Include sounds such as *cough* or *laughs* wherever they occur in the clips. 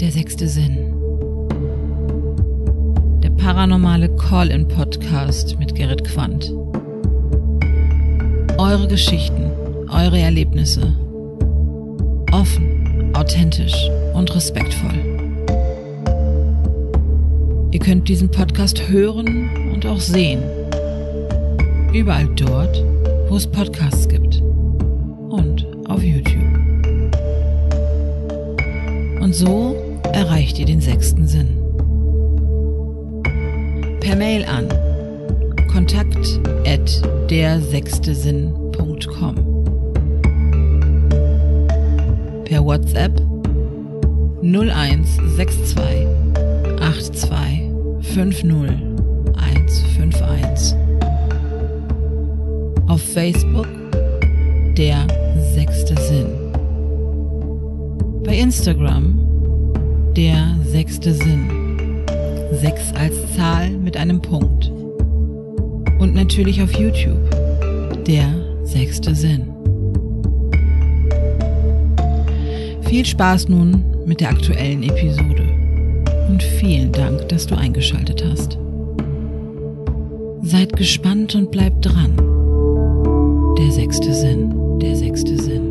Der sechste Sinn. Der paranormale Call-in-Podcast mit Gerrit Quandt. Eure Geschichten, eure Erlebnisse. Offen, authentisch und respektvoll. Ihr könnt diesen Podcast hören und auch sehen. Überall dort, wo es Podcasts gibt. Und auf YouTube. Und so erreicht ihr den sechsten Sinn. Per Mail an kontakt at dersechstesinn.com Per WhatsApp 0162 82 50 151 Auf Facebook der sechste Sinn. Bei Instagram der sechste Sinn. Sechs als Zahl mit einem Punkt. Und natürlich auf YouTube der sechste Sinn. Viel Spaß nun mit der aktuellen Episode und vielen Dank, dass du eingeschaltet hast. Seid gespannt und bleibt dran. Der sechste Sinn, der sechste Sinn,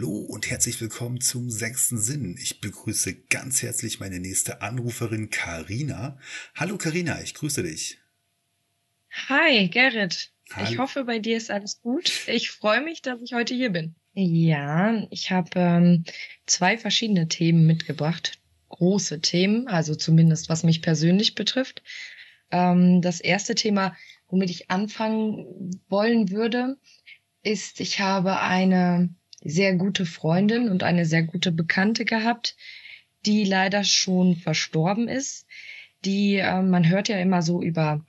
Hallo und herzlich willkommen zum sechsten Sinn. Ich begrüße ganz herzlich meine nächste Anruferin Karina. Hallo Karina, ich grüße dich. Hi, Gerrit. Hallo. Ich hoffe, bei dir ist alles gut. Ich freue mich, dass ich heute hier bin. Ja, ich habe ähm, zwei verschiedene Themen mitgebracht. Große Themen, also zumindest was mich persönlich betrifft. Ähm, das erste Thema, womit ich anfangen wollen würde, ist, ich habe eine sehr gute Freundin und eine sehr gute Bekannte gehabt, die leider schon verstorben ist. Die, äh, man hört ja immer so über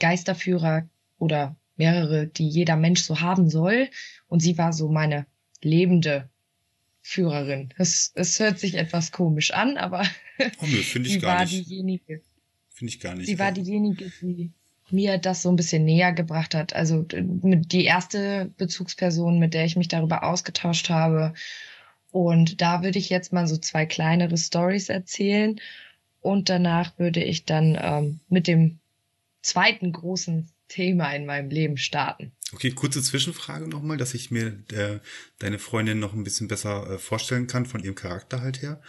Geisterführer oder mehrere, die jeder Mensch so haben soll. Und sie war so meine lebende Führerin. Es, es hört sich etwas komisch an, aber Oh finde *laughs* ich sie gar war nicht. diejenige. Finde ich gar nicht. Sie war diejenige, die mir das so ein bisschen näher gebracht hat. Also die erste Bezugsperson, mit der ich mich darüber ausgetauscht habe. Und da würde ich jetzt mal so zwei kleinere Stories erzählen. Und danach würde ich dann ähm, mit dem zweiten großen Thema in meinem Leben starten. Okay, kurze Zwischenfrage nochmal, dass ich mir äh, deine Freundin noch ein bisschen besser äh, vorstellen kann von ihrem Charakter halt her.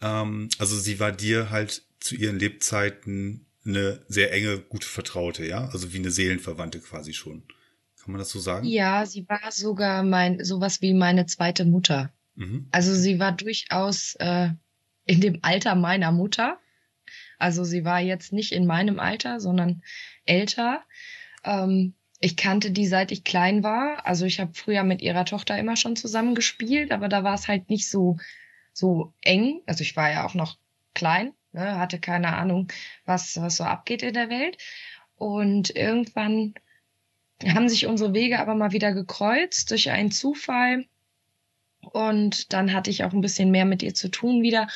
Ähm, also sie war dir halt zu ihren Lebzeiten eine sehr enge, gute Vertraute, ja? Also wie eine Seelenverwandte quasi schon. Kann man das so sagen? Ja, sie war sogar mein sowas wie meine zweite Mutter. Mhm. Also sie war durchaus äh, in dem Alter meiner Mutter. Also sie war jetzt nicht in meinem Alter, sondern älter. Ähm, ich kannte die seit ich klein war. Also ich habe früher mit ihrer Tochter immer schon zusammen gespielt, aber da war es halt nicht so so eng. Also ich war ja auch noch klein, ne, hatte keine Ahnung, was was so abgeht in der Welt. Und irgendwann haben sich unsere Wege aber mal wieder gekreuzt durch einen Zufall. Und dann hatte ich auch ein bisschen mehr mit ihr zu tun wieder.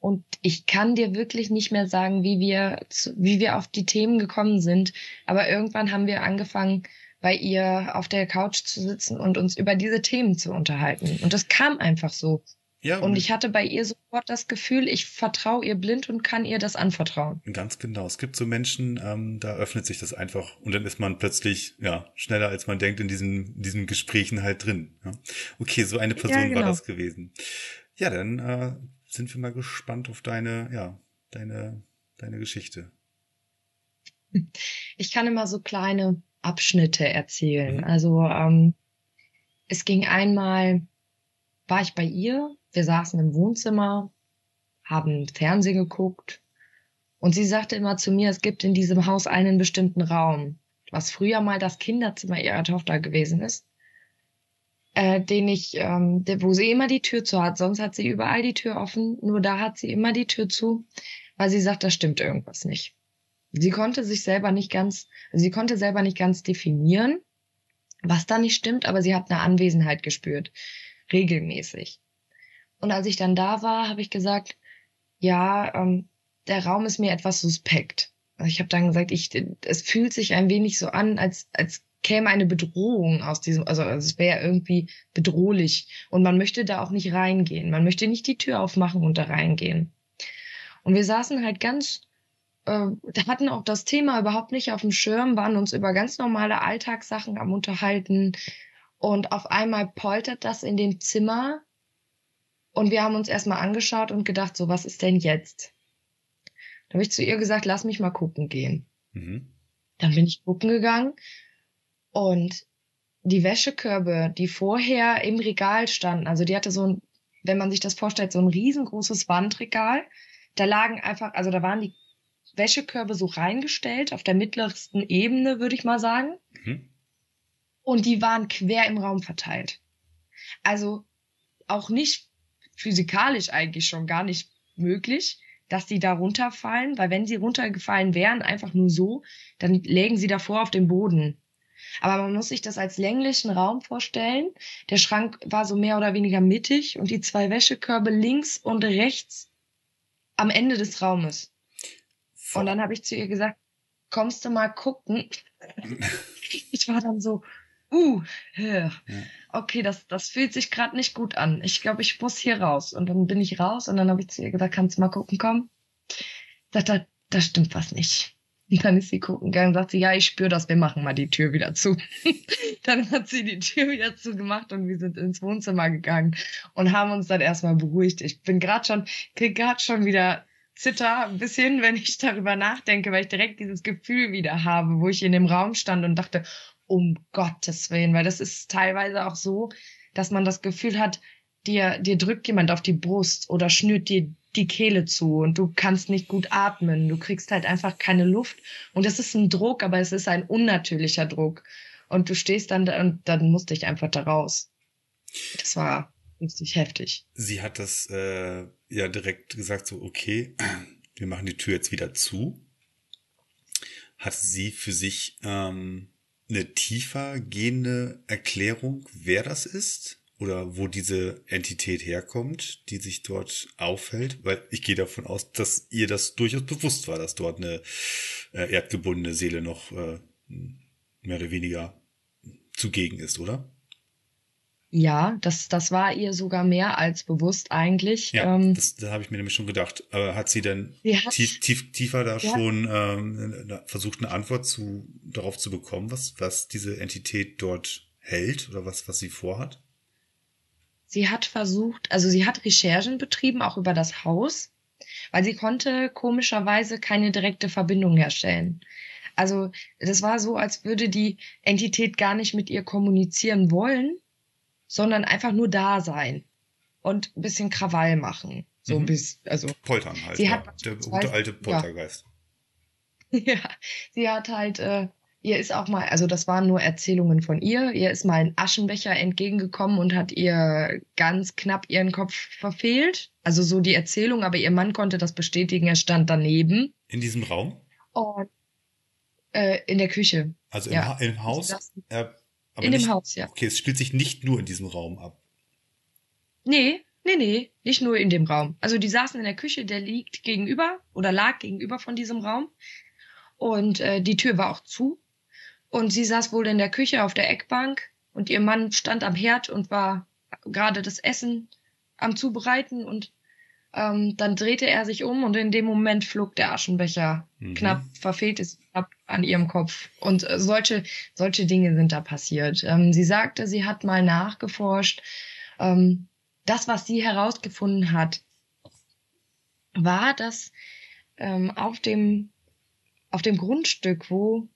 Und ich kann dir wirklich nicht mehr sagen, wie wir, wie wir auf die Themen gekommen sind. Aber irgendwann haben wir angefangen, bei ihr auf der Couch zu sitzen und uns über diese Themen zu unterhalten. Und das kam einfach so. Ja, Und ich hatte bei ihr sofort das Gefühl, ich vertraue ihr blind und kann ihr das anvertrauen. Ganz genau. Es gibt so Menschen, ähm, da öffnet sich das einfach und dann ist man plötzlich ja schneller als man denkt in diesen diesen Gesprächen halt drin. Ja. Okay, so eine Person genau. war das gewesen. Ja, dann äh, sind wir mal gespannt auf deine ja deine deine Geschichte. *laughs* Ich kann immer so kleine Abschnitte erzählen. Mhm. Also ähm, es ging einmal, war ich bei ihr, wir saßen im Wohnzimmer, haben Fernsehen geguckt und sie sagte immer zu mir, es gibt in diesem Haus einen bestimmten Raum, was früher mal das Kinderzimmer ihrer Tochter gewesen ist, äh, den ich, ähm, wo sie immer die Tür zu hat. Sonst hat sie überall die Tür offen, nur da hat sie immer die Tür zu, weil sie sagt, da stimmt irgendwas nicht. Sie konnte sich selber nicht ganz, sie konnte selber nicht ganz definieren, was da nicht stimmt, aber sie hat eine Anwesenheit gespürt, regelmäßig. Und als ich dann da war, habe ich gesagt, ja, ähm, der Raum ist mir etwas suspekt. Also ich habe dann gesagt, ich, es fühlt sich ein wenig so an, als, als käme eine Bedrohung aus diesem, also, also es wäre irgendwie bedrohlich und man möchte da auch nicht reingehen. Man möchte nicht die Tür aufmachen und da reingehen. Und wir saßen halt ganz, äh, *laughs* hatten auch das Thema überhaupt nicht auf dem Schirm, waren uns über ganz normale Alltagssachen am unterhalten und auf einmal poltert das in dem Zimmer und wir haben uns erstmal angeschaut und gedacht, so was ist denn jetzt? Da habe ich zu ihr gesagt, lass mich mal gucken gehen. Mhm. Dann bin ich gucken gegangen und die Wäschekörbe, die vorher im Regal standen, also die hatte so ein, wenn man sich das vorstellt, so ein riesengroßes Wandregal. Da lagen einfach, also da waren die Wäschekörbe so reingestellt auf der mittlersten Ebene, würde ich mal sagen. Mhm. Und die waren quer im Raum verteilt. Also auch nicht physikalisch eigentlich schon gar nicht möglich, dass die da runterfallen, weil wenn sie runtergefallen wären, einfach nur so, dann lägen sie davor auf dem Boden. Aber man muss sich das als länglichen Raum vorstellen. Der Schrank war so mehr oder weniger mittig und die zwei Wäschekörbe links und rechts am Ende des Raumes. Und dann habe ich zu ihr gesagt, kommst du mal gucken? *laughs* ich war dann so, uh, ja. okay, das, das fühlt sich gerade nicht gut an. Ich glaube, ich muss hier raus. Und dann bin ich raus und dann habe ich zu ihr gesagt, kannst du mal gucken, komm? Da, da, da stimmt was nicht. Und dann ist sie gucken gegangen und sagt sie, ja, ich spüre das, wir machen mal die Tür wieder zu. *laughs* dann hat sie die Tür wieder zugemacht und wir sind ins Wohnzimmer gegangen und haben uns dann erstmal beruhigt. Ich bin gerade schon, krieg gerade schon wieder Zitter ein bisschen, wenn ich darüber nachdenke, weil ich direkt dieses Gefühl wieder habe, wo ich in dem Raum stand und dachte, um Gottes Willen, weil das ist teilweise auch so, dass man das Gefühl hat, dir, dir drückt jemand auf die Brust oder schnürt dir die Kehle zu und du kannst nicht gut atmen. Du kriegst halt einfach keine Luft. Und es ist ein Druck, aber es ist ein unnatürlicher Druck. Und du stehst dann da und dann musste ich einfach da raus. Das war richtig heftig. Sie hat das äh, ja direkt gesagt, so, okay, wir machen die Tür jetzt wieder zu. Hat sie für sich ähm, eine tiefer gehende Erklärung, wer das ist? Oder wo diese Entität herkommt, die sich dort aufhält? Weil ich gehe davon aus, dass ihr das durchaus bewusst war, dass dort eine äh, erdgebundene Seele noch äh, mehr oder weniger zugegen ist, oder? Ja, das, das war ihr sogar mehr als bewusst eigentlich. Ja, ähm, das, das habe ich mir nämlich schon gedacht. Aber hat sie denn hat, tief, tief, tiefer da schon ähm, versucht, eine Antwort zu, darauf zu bekommen, was, was diese Entität dort hält oder was, was sie vorhat? Sie hat versucht, also sie hat Recherchen betrieben, auch über das Haus, weil sie konnte komischerweise keine direkte Verbindung herstellen. Also das war so, als würde die Entität gar nicht mit ihr kommunizieren wollen, sondern einfach nur da sein und ein bisschen Krawall machen. So ein mhm. bisschen, also. Poltern halt. Sie ja. hat der gute alte Poltergeist. Ja. *laughs* ja, sie hat halt, äh, ihr ist auch mal, also das waren nur Erzählungen von ihr, ihr ist mal ein Aschenbecher entgegengekommen und hat ihr ganz knapp ihren Kopf verfehlt. Also so die Erzählung, aber ihr Mann konnte das bestätigen, er stand daneben. In diesem Raum? Und äh, in der Küche. Also im, ja. ha im Haus? Er aber in nicht, dem Haus, ja. Okay, es spielt sich nicht nur in diesem Raum ab. Nee, nee, nee, nicht nur in dem Raum. Also die saßen in der Küche, der liegt gegenüber oder lag gegenüber von diesem Raum. Und äh, die Tür war auch zu. Und sie saß wohl in der Küche auf der Eckbank und ihr Mann stand am Herd und war gerade das Essen am Zubereiten und ähm, dann drehte er sich um und in dem Moment flog der Aschenbecher mhm. knapp verfehlt ist knapp an ihrem Kopf. Und äh, solche, solche Dinge sind da passiert. Ähm, sie sagte, sie hat mal nachgeforscht. Ähm, das, was sie herausgefunden hat, war, dass ähm, auf dem auf dem Grundstück, wo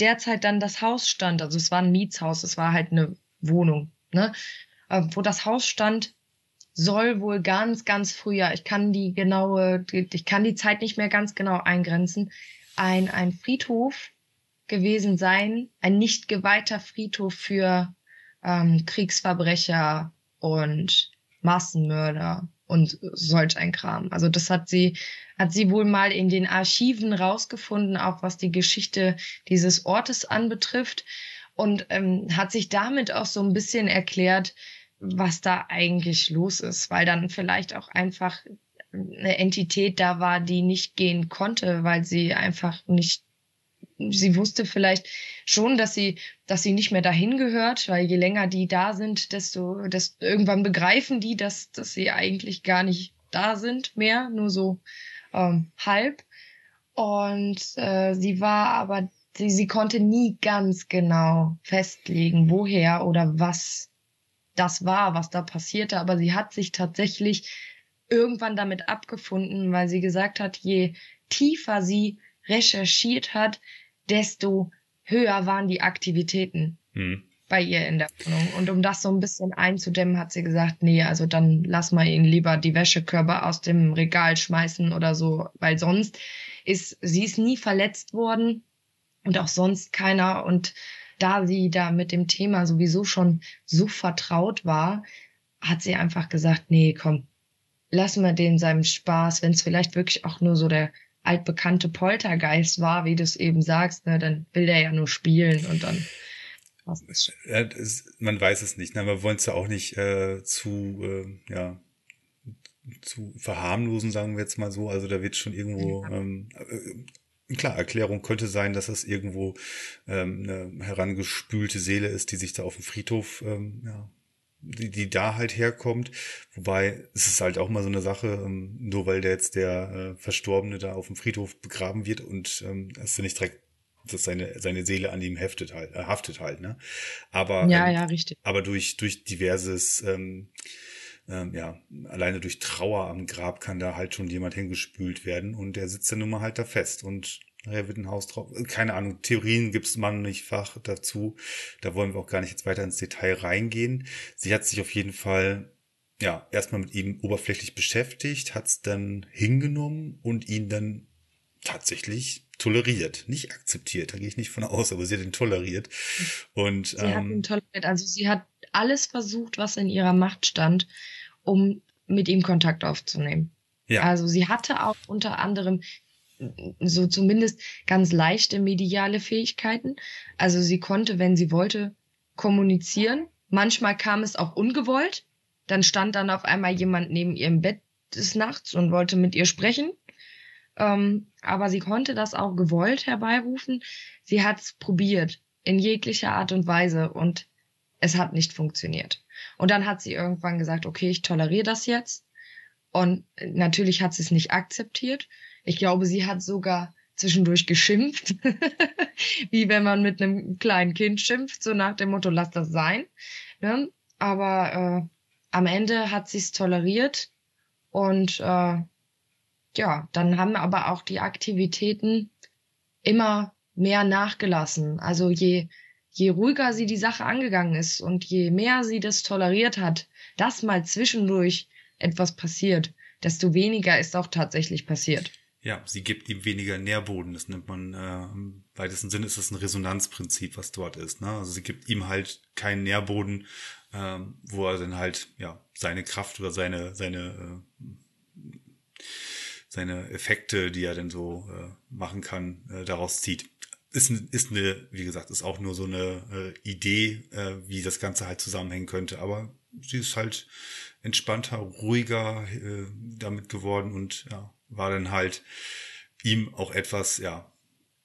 derzeit dann das Haus stand, also es war ein Mietshaus, es war halt eine Wohnung, ne, äh, wo das Haus stand, soll wohl ganz, ganz früher, ich kann die genaue, ich kann die Zeit nicht mehr ganz genau eingrenzen, ein, ein Friedhof gewesen sein, ein nicht geweihter Friedhof für ähm, Kriegsverbrecher und Massenmörder und solch ein Kram. Also das hat sie, hat sie wohl mal in den Archiven rausgefunden, auch was die Geschichte dieses Ortes anbetrifft und ähm, hat sich damit auch so ein bisschen erklärt, was da eigentlich los ist, weil dann vielleicht auch einfach eine Entität da war, die nicht gehen konnte, weil sie einfach nicht sie wusste vielleicht schon, dass sie, dass sie nicht mehr dahin gehört, weil je länger die da sind, desto, desto irgendwann begreifen die, dass, dass sie eigentlich gar nicht da sind mehr, nur so ähm, halb. Und äh, sie war aber, sie, sie konnte nie ganz genau festlegen, woher oder was das war, was da passierte. Aber sie hat sich tatsächlich irgendwann damit abgefunden, weil sie gesagt hat, je tiefer sie recherchiert hat, desto höher waren die Aktivitäten hm. bei ihr in der Wohnung. Und um das so ein bisschen einzudämmen, hat sie gesagt, nee, also dann lass mal ihn lieber die Wäschekörper aus dem Regal schmeißen oder so, weil sonst ist, sie ist nie verletzt worden und auch sonst keiner. Und da sie da mit dem Thema sowieso schon so vertraut war, hat sie einfach gesagt, nee, komm, lass mal den seinem Spaß, wenn es vielleicht wirklich auch nur so der altbekannte Poltergeist war, wie du es eben sagst, ne, dann will der ja nur spielen und dann. Ist, man weiß es nicht. Ne? Wir wollen es ja auch nicht äh, zu, äh, ja, zu verharmlosen, sagen wir jetzt mal so. Also da wird schon irgendwo, ja. ähm, äh, klar, Erklärung könnte sein, dass es irgendwo ähm, eine herangespülte Seele ist, die sich da auf dem Friedhof ähm, ja, die, die da halt herkommt. Wobei es ist halt auch mal so eine Sache, ähm, nur weil der jetzt der äh, Verstorbene da auf dem Friedhof begraben wird und ähm, hast du nicht direkt dass seine seine Seele an ihm heftet halt, äh, haftet halt, ne? Aber ja, ähm, ja, richtig. Aber durch durch diverses ähm, ähm, ja, alleine durch Trauer am Grab kann da halt schon jemand hingespült werden und der sitzt dann nun mal halt da fest und Nachher wird ein Haus drauf. Keine Ahnung, Theorien gibt's mannigfach dazu. Da wollen wir auch gar nicht jetzt weiter ins Detail reingehen. Sie hat sich auf jeden Fall ja erstmal mit ihm oberflächlich beschäftigt, hat's dann hingenommen und ihn dann tatsächlich toleriert, nicht akzeptiert, da gehe ich nicht von aus, aber sie hat ihn toleriert. Und sie ähm, hat ihn toleriert, also sie hat alles versucht, was in ihrer Macht stand, um mit ihm Kontakt aufzunehmen. Ja. Also sie hatte auch unter anderem so zumindest ganz leichte mediale Fähigkeiten. Also sie konnte, wenn sie wollte, kommunizieren. Manchmal kam es auch ungewollt. Dann stand dann auf einmal jemand neben ihrem Bett des Nachts und wollte mit ihr sprechen. Ähm, aber sie konnte das auch gewollt herbeirufen. Sie hat es probiert in jeglicher Art und Weise und es hat nicht funktioniert. Und dann hat sie irgendwann gesagt, okay, ich toleriere das jetzt. Und natürlich hat sie es nicht akzeptiert. Ich glaube, sie hat sogar zwischendurch geschimpft, *laughs* wie wenn man mit einem kleinen Kind schimpft, so nach dem Motto, lass das sein. Ne? Aber äh, am Ende hat sie es toleriert und äh, ja, dann haben aber auch die Aktivitäten immer mehr nachgelassen. Also je, je ruhiger sie die Sache angegangen ist und je mehr sie das toleriert hat, dass mal zwischendurch etwas passiert, desto weniger ist auch tatsächlich passiert. Ja, sie gibt ihm weniger Nährboden. Das nennt man äh, im weitesten Sinne ist es ein Resonanzprinzip, was dort ist. Ne? Also sie gibt ihm halt keinen Nährboden, ähm, wo er dann halt ja seine Kraft oder seine seine äh, seine Effekte, die er denn so äh, machen kann, äh, daraus zieht. Ist, ist eine, wie gesagt, ist auch nur so eine äh, Idee, äh, wie das Ganze halt zusammenhängen könnte. Aber sie ist halt entspannter, ruhiger äh, damit geworden und ja, war dann halt ihm auch etwas, ja,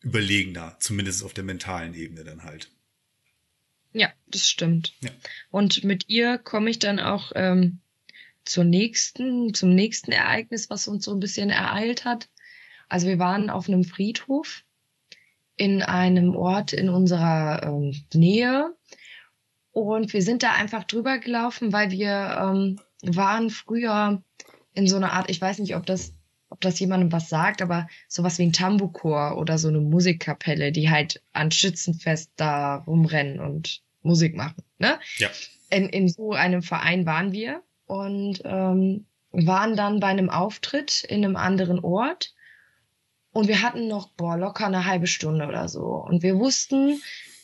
überlegener, zumindest auf der mentalen Ebene dann halt. Ja, das stimmt. Ja. Und mit ihr komme ich dann auch ähm, zur nächsten, zum nächsten Ereignis, was uns so ein bisschen ereilt hat. Also wir waren auf einem Friedhof in einem Ort in unserer ähm, Nähe und wir sind da einfach drüber gelaufen, weil wir ähm, waren früher in so einer Art, ich weiß nicht, ob das ob das jemandem was sagt, aber sowas wie ein Tambuchor oder so eine Musikkapelle, die halt an Schützenfest da rumrennen und Musik machen. Ne? Ja. In, in so einem Verein waren wir und ähm, waren dann bei einem Auftritt in einem anderen Ort und wir hatten noch boah, locker eine halbe Stunde oder so und wir wussten,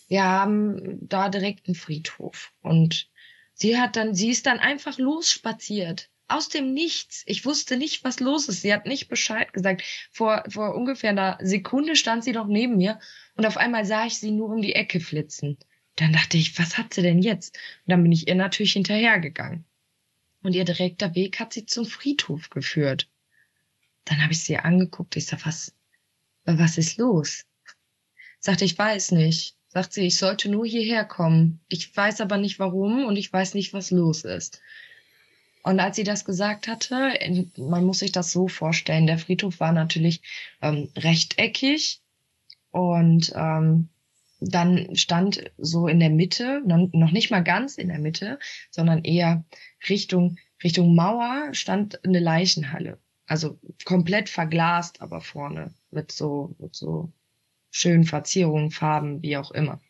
wir haben da direkt einen Friedhof und sie hat dann, sie ist dann einfach losspaziert aus dem Nichts. Ich wusste nicht, was los ist. Sie hat nicht Bescheid gesagt. Vor, vor ungefähr einer Sekunde stand sie doch neben mir und auf einmal sah ich sie nur um die Ecke flitzen. Dann dachte ich, was hat sie denn jetzt? Und dann bin ich ihr natürlich hinterhergegangen. Und ihr direkter Weg hat sie zum Friedhof geführt. Dann habe ich sie angeguckt. Ich sag, was, was ist los? Sagte, ich weiß nicht. Sagt sie, ich sollte nur hierher kommen. Ich weiß aber nicht warum und ich weiß nicht, was los ist. Und als sie das gesagt hatte, man muss sich das so vorstellen, der Friedhof war natürlich ähm, rechteckig und ähm, dann stand so in der Mitte, noch nicht mal ganz in der Mitte, sondern eher Richtung, Richtung Mauer stand eine Leichenhalle. Also komplett verglast, aber vorne mit so, mit so schönen Verzierungen, Farben, wie auch immer.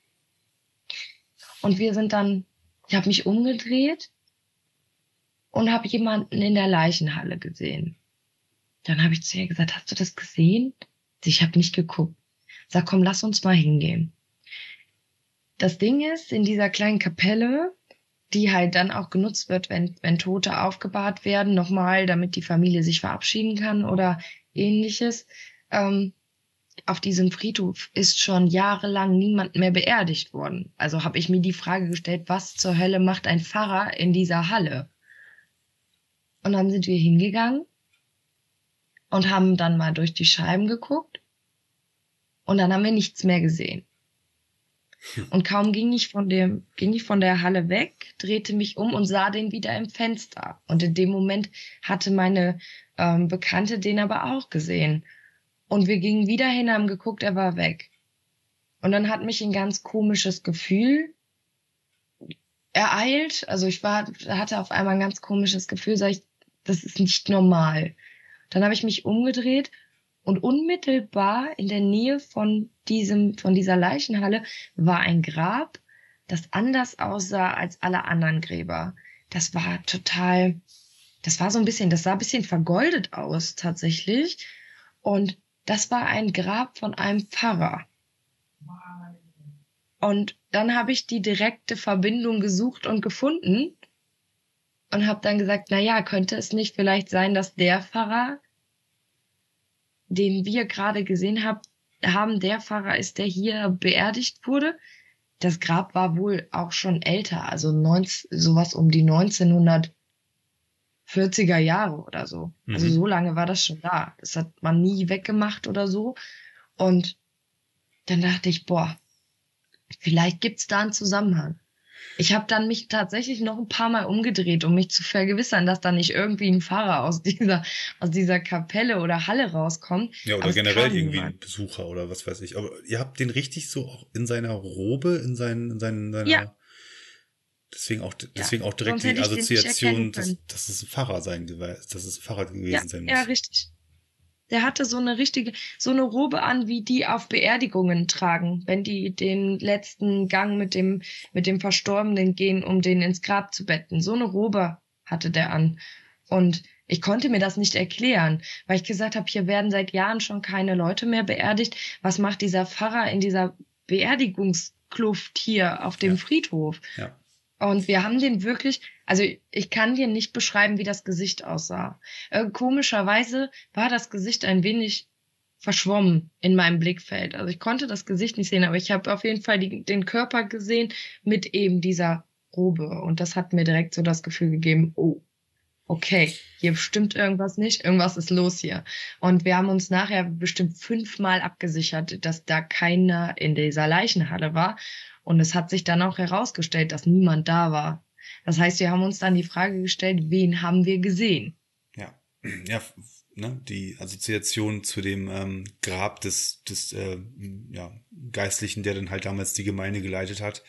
Und wir sind dann, ich habe mich umgedreht und habe jemanden in der Leichenhalle gesehen. Dann habe ich zu ihr gesagt, hast du das gesehen? Ich habe nicht geguckt. Sag, komm, lass uns mal hingehen. Das Ding ist, in dieser kleinen Kapelle, die halt dann auch genutzt wird, wenn, wenn Tote aufgebahrt werden, nochmal, damit die Familie sich verabschieden kann oder ähnliches. Ähm, auf diesem Friedhof ist schon jahrelang niemand mehr beerdigt worden. Also habe ich mir die Frage gestellt, was zur Hölle macht ein Pfarrer in dieser Halle? Und dann sind wir hingegangen und haben dann mal durch die Scheiben geguckt. Und dann haben wir nichts mehr gesehen. Und kaum ging ich von dem, ging ich von der Halle weg, drehte mich um und sah den wieder im Fenster. Und in dem Moment hatte meine ähm, Bekannte den aber auch gesehen. Und wir gingen wieder hin, haben geguckt, er war weg. Und dann hat mich ein ganz komisches Gefühl ereilt. Also ich war, hatte auf einmal ein ganz komisches Gefühl, sag ich, das ist nicht normal. Dann habe ich mich umgedreht und unmittelbar in der Nähe von diesem, von dieser Leichenhalle war ein Grab, das anders aussah als alle anderen Gräber. Das war total, das war so ein bisschen, das sah ein bisschen vergoldet aus tatsächlich. Und das war ein Grab von einem Pfarrer. Und dann habe ich die direkte Verbindung gesucht und gefunden und habe dann gesagt, na ja, könnte es nicht vielleicht sein, dass der Pfarrer, den wir gerade gesehen haben, haben, der Pfarrer ist, der hier beerdigt wurde. Das Grab war wohl auch schon älter, also 19, sowas um die 1940er Jahre oder so. Also mhm. Also so lange war das schon da. Das hat man nie weggemacht oder so. Und dann dachte ich, boah, vielleicht gibt's da einen Zusammenhang. Ich habe dann mich tatsächlich noch ein paar Mal umgedreht, um mich zu vergewissern, dass da nicht irgendwie ein Fahrer aus dieser, aus dieser Kapelle oder Halle rauskommt. Ja, oder generell irgendwie ein Besucher oder was weiß ich. Aber ihr habt den richtig so auch in seiner Robe, in seinen, in seinen, seiner, ja. Deswegen auch, deswegen ja, auch direkt die Assoziation, dass, dass es ein Pfarrer sein, dass es ein Pfarrer gewesen ja, sein muss. Ja, richtig. Der hatte so eine richtige, so eine Robe an, wie die auf Beerdigungen tragen, wenn die den letzten Gang mit dem, mit dem Verstorbenen gehen, um den ins Grab zu betten. So eine Robe hatte der an. Und ich konnte mir das nicht erklären, weil ich gesagt habe, hier werden seit Jahren schon keine Leute mehr beerdigt. Was macht dieser Pfarrer in dieser Beerdigungskluft hier auf dem ja. Friedhof? Ja. Und wir haben den wirklich, also ich kann dir nicht beschreiben, wie das Gesicht aussah. Äh, komischerweise war das Gesicht ein wenig verschwommen in meinem Blickfeld. Also ich konnte das Gesicht nicht sehen, aber ich habe auf jeden Fall die, den Körper gesehen mit eben dieser Robe. Und das hat mir direkt so das Gefühl gegeben, oh, okay, hier stimmt irgendwas nicht, irgendwas ist los hier. Und wir haben uns nachher bestimmt fünfmal abgesichert, dass da keiner in dieser Leichenhalle war. Und es hat sich dann auch herausgestellt, dass niemand da war. Das heißt, wir haben uns dann die Frage gestellt, wen haben wir gesehen? Ja, *clears throat* ja, ne, die Assoziation zu dem ähm, Grab des, des äh, ja, Geistlichen, der dann halt damals die Gemeinde geleitet hat,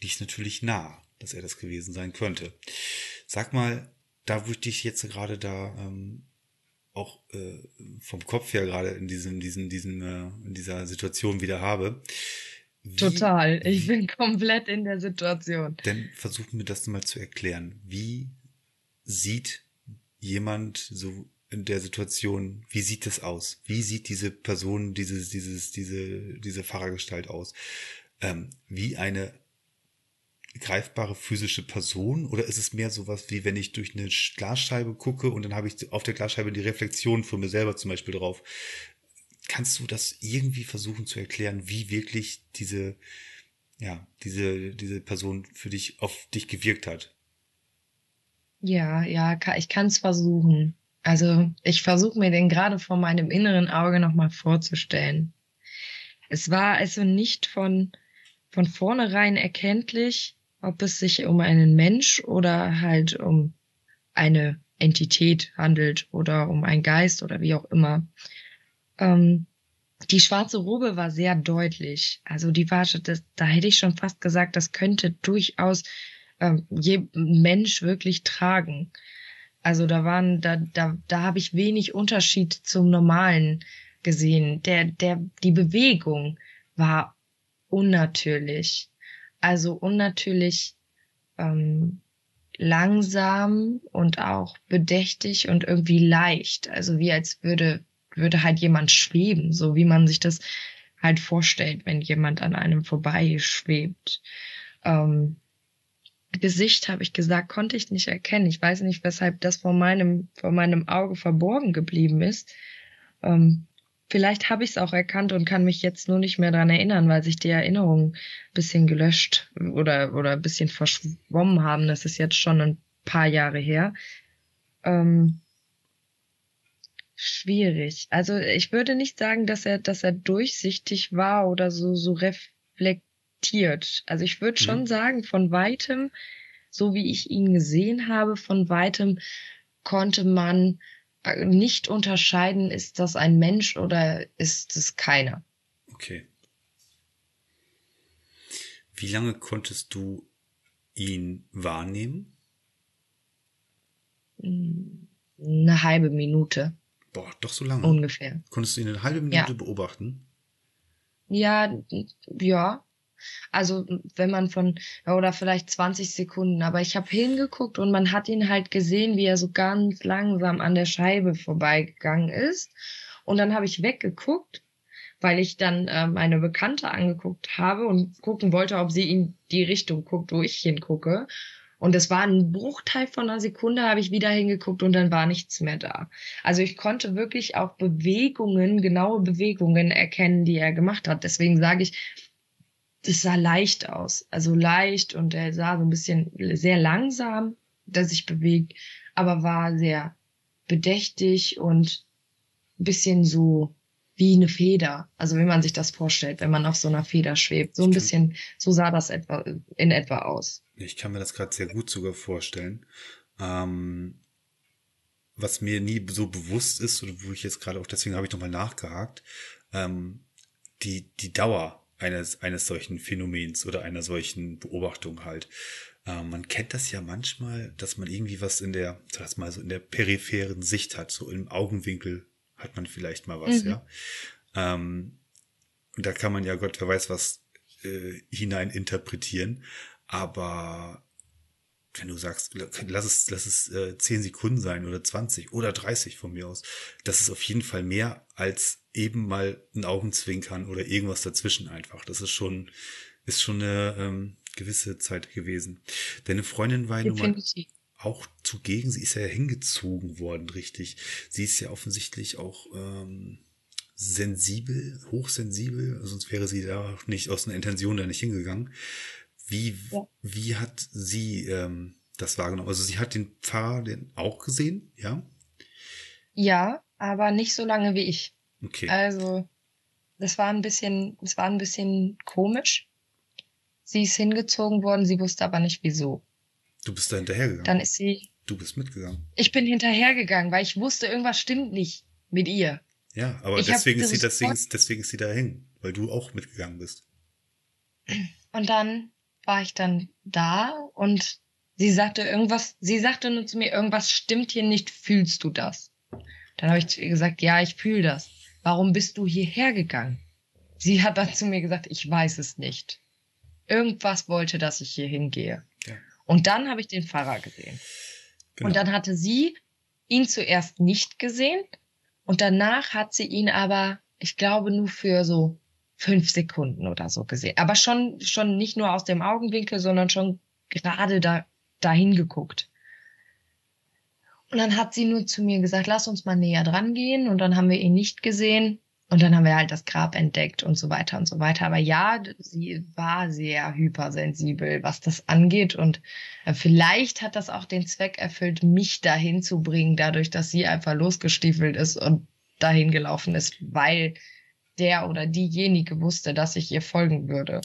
liegt natürlich nah, dass er das gewesen sein könnte. Sag mal, da wo ich dich jetzt gerade da ähm, auch äh, vom Kopf her gerade in diesem, diesen, diesen, äh, in dieser Situation wieder habe, Total. Ich bin komplett in der Situation. Dann versuchen wir das mal zu erklären. Wie sieht jemand so in der Situation, wie sieht das aus? Wie sieht diese Person, dieses, dieses, diese, diese Fahrergestalt aus? Ähm, wie eine greifbare physische Person oder ist es mehr sowas wie wenn ich durch eine Glasscheibe gucke und dann habe ich auf der Glasscheibe die Reflexion von mir selber zum Beispiel drauf? Kannst du das irgendwie versuchen zu erklären, wie wirklich diese, ja, diese, diese Person für dich, auf dich gewirkt hat? Ja, ja, ich kann es versuchen. Also ich versuche mir den gerade vor meinem inneren Auge nochmal vorzustellen. Es war also nicht von, von vornherein erkenntlich, ob es sich um einen Mensch oder halt um eine Entität handelt oder um einen Geist oder wie auch immer. Ähm, die schwarze Robe war sehr deutlich. Also die war, das, da hätte ich schon fast gesagt, das könnte durchaus ähm, je Mensch wirklich tragen. Also da waren, da, da, da habe ich wenig Unterschied zum Normalen gesehen. Der, der, die Bewegung war unnatürlich. Also unnatürlich ähm, langsam und auch bedächtig und irgendwie leicht. Also wie als würde, würde halt jemand schweben, so wie man sich das halt vorstellt, wenn jemand an einem vorbeischwebt. Ähm, Gesicht, habe ich gesagt, konnte ich nicht erkennen. Ich weiß nicht, weshalb das vor meinem, vor meinem Auge verborgen geblieben ist. Ähm, vielleicht habe ich es auch erkannt und kann mich jetzt nur nicht mehr dran erinnern, weil sich die Erinnerungen bisschen gelöscht oder, oder bisschen verschwommen haben. Das ist jetzt schon ein paar Jahre her. Ähm, schwierig. Also ich würde nicht sagen, dass er, dass er durchsichtig war oder so, so reflektiert. Also ich würde schon mhm. sagen, von weitem, so wie ich ihn gesehen habe, von weitem konnte man äh, nicht unterscheiden, ist das ein Mensch oder ist es keiner. Okay. Wie lange konntest du ihn wahrnehmen? Hm, eine halbe Minute. Boah, doch so lange. Ungefähr. Konntest du ihn eine halbe Minute ja. beobachten? Ja, ja. Also wenn man von, oder vielleicht 20 Sekunden, aber ich habe hingeguckt und man hat ihn halt gesehen, wie er so ganz langsam an der Scheibe vorbeigegangen ist. Und dann habe ich weggeguckt, weil ich dann äh, meine Bekannte angeguckt habe und gucken wollte, ob sie in die Richtung guckt, wo ich hingucke. Und es war ein Bruchteil von einer Sekunde, habe ich wieder hingeguckt und dann war nichts mehr da. Also ich konnte wirklich auch Bewegungen, genaue Bewegungen erkennen, die er gemacht hat. Deswegen sage ich, das sah leicht aus. Also leicht und er sah so ein bisschen sehr langsam, dass sich bewegt, aber war sehr bedächtig und ein bisschen so wie eine Feder. Also wie man sich das vorstellt, wenn man auf so einer Feder schwebt. So ein bisschen, so sah das etwa, in etwa aus. Ich kann mir das gerade sehr gut sogar vorstellen. Ähm, was mir nie so bewusst ist, oder wo ich jetzt gerade auch, deswegen habe ich nochmal nachgehakt, ähm, die, die Dauer eines, eines solchen Phänomens oder einer solchen Beobachtung halt. Äh, man kennt das ja manchmal, dass man irgendwie was in der, sag mal so in der peripheren Sicht hat, so im Augenwinkel hat man vielleicht mal was, mhm. ja. Ähm, und da kann man ja Gott, wer weiß was äh, hinein interpretieren. Aber wenn du sagst, lass es, lass es äh, 10 Sekunden sein oder 20 oder 30 von mir aus, das ist auf jeden Fall mehr als eben mal ein Augenzwinkern oder irgendwas dazwischen einfach. Das ist schon, ist schon eine ähm, gewisse Zeit gewesen. Deine Freundin war mal auch zugegen, sie ist ja hingezogen worden, richtig. Sie ist ja offensichtlich auch ähm, sensibel, hochsensibel, sonst wäre sie da nicht aus einer Intention da nicht hingegangen. Wie, ja. wie hat sie ähm, das wahrgenommen? Also sie hat den Pfarrer den auch gesehen, ja? Ja, aber nicht so lange wie ich. Okay. Also, das war ein bisschen, es war ein bisschen komisch. Sie ist hingezogen worden, sie wusste aber nicht wieso. Du bist da hinterhergegangen. Dann ist sie. Du bist mitgegangen. Ich bin hinterhergegangen, weil ich wusste, irgendwas stimmt nicht mit ihr. Ja, aber ich deswegen ist sie, deswegen, deswegen ist sie dahin, weil du auch mitgegangen bist. Und dann war ich dann da und sie sagte irgendwas, sie sagte nur zu mir, irgendwas stimmt hier nicht, fühlst du das? Dann habe ich zu ihr gesagt, ja, ich fühle das. Warum bist du hierher gegangen? Sie hat dann zu mir gesagt, ich weiß es nicht. Irgendwas wollte, dass ich hier hingehe. Und dann habe ich den Pfarrer gesehen. Genau. Und dann hatte sie ihn zuerst nicht gesehen und danach hat sie ihn aber, ich glaube, nur für so fünf Sekunden oder so gesehen. Aber schon, schon nicht nur aus dem Augenwinkel, sondern schon gerade da, dahin geguckt. Und dann hat sie nur zu mir gesagt, lass uns mal näher dran gehen. Und dann haben wir ihn nicht gesehen. Und dann haben wir halt das Grab entdeckt und so weiter und so weiter. Aber ja, sie war sehr hypersensibel, was das angeht. Und äh, vielleicht hat das auch den Zweck erfüllt, mich dahin zu bringen, dadurch, dass sie einfach losgestiefelt ist und dahin gelaufen ist, weil der oder diejenige wusste, dass ich ihr folgen würde.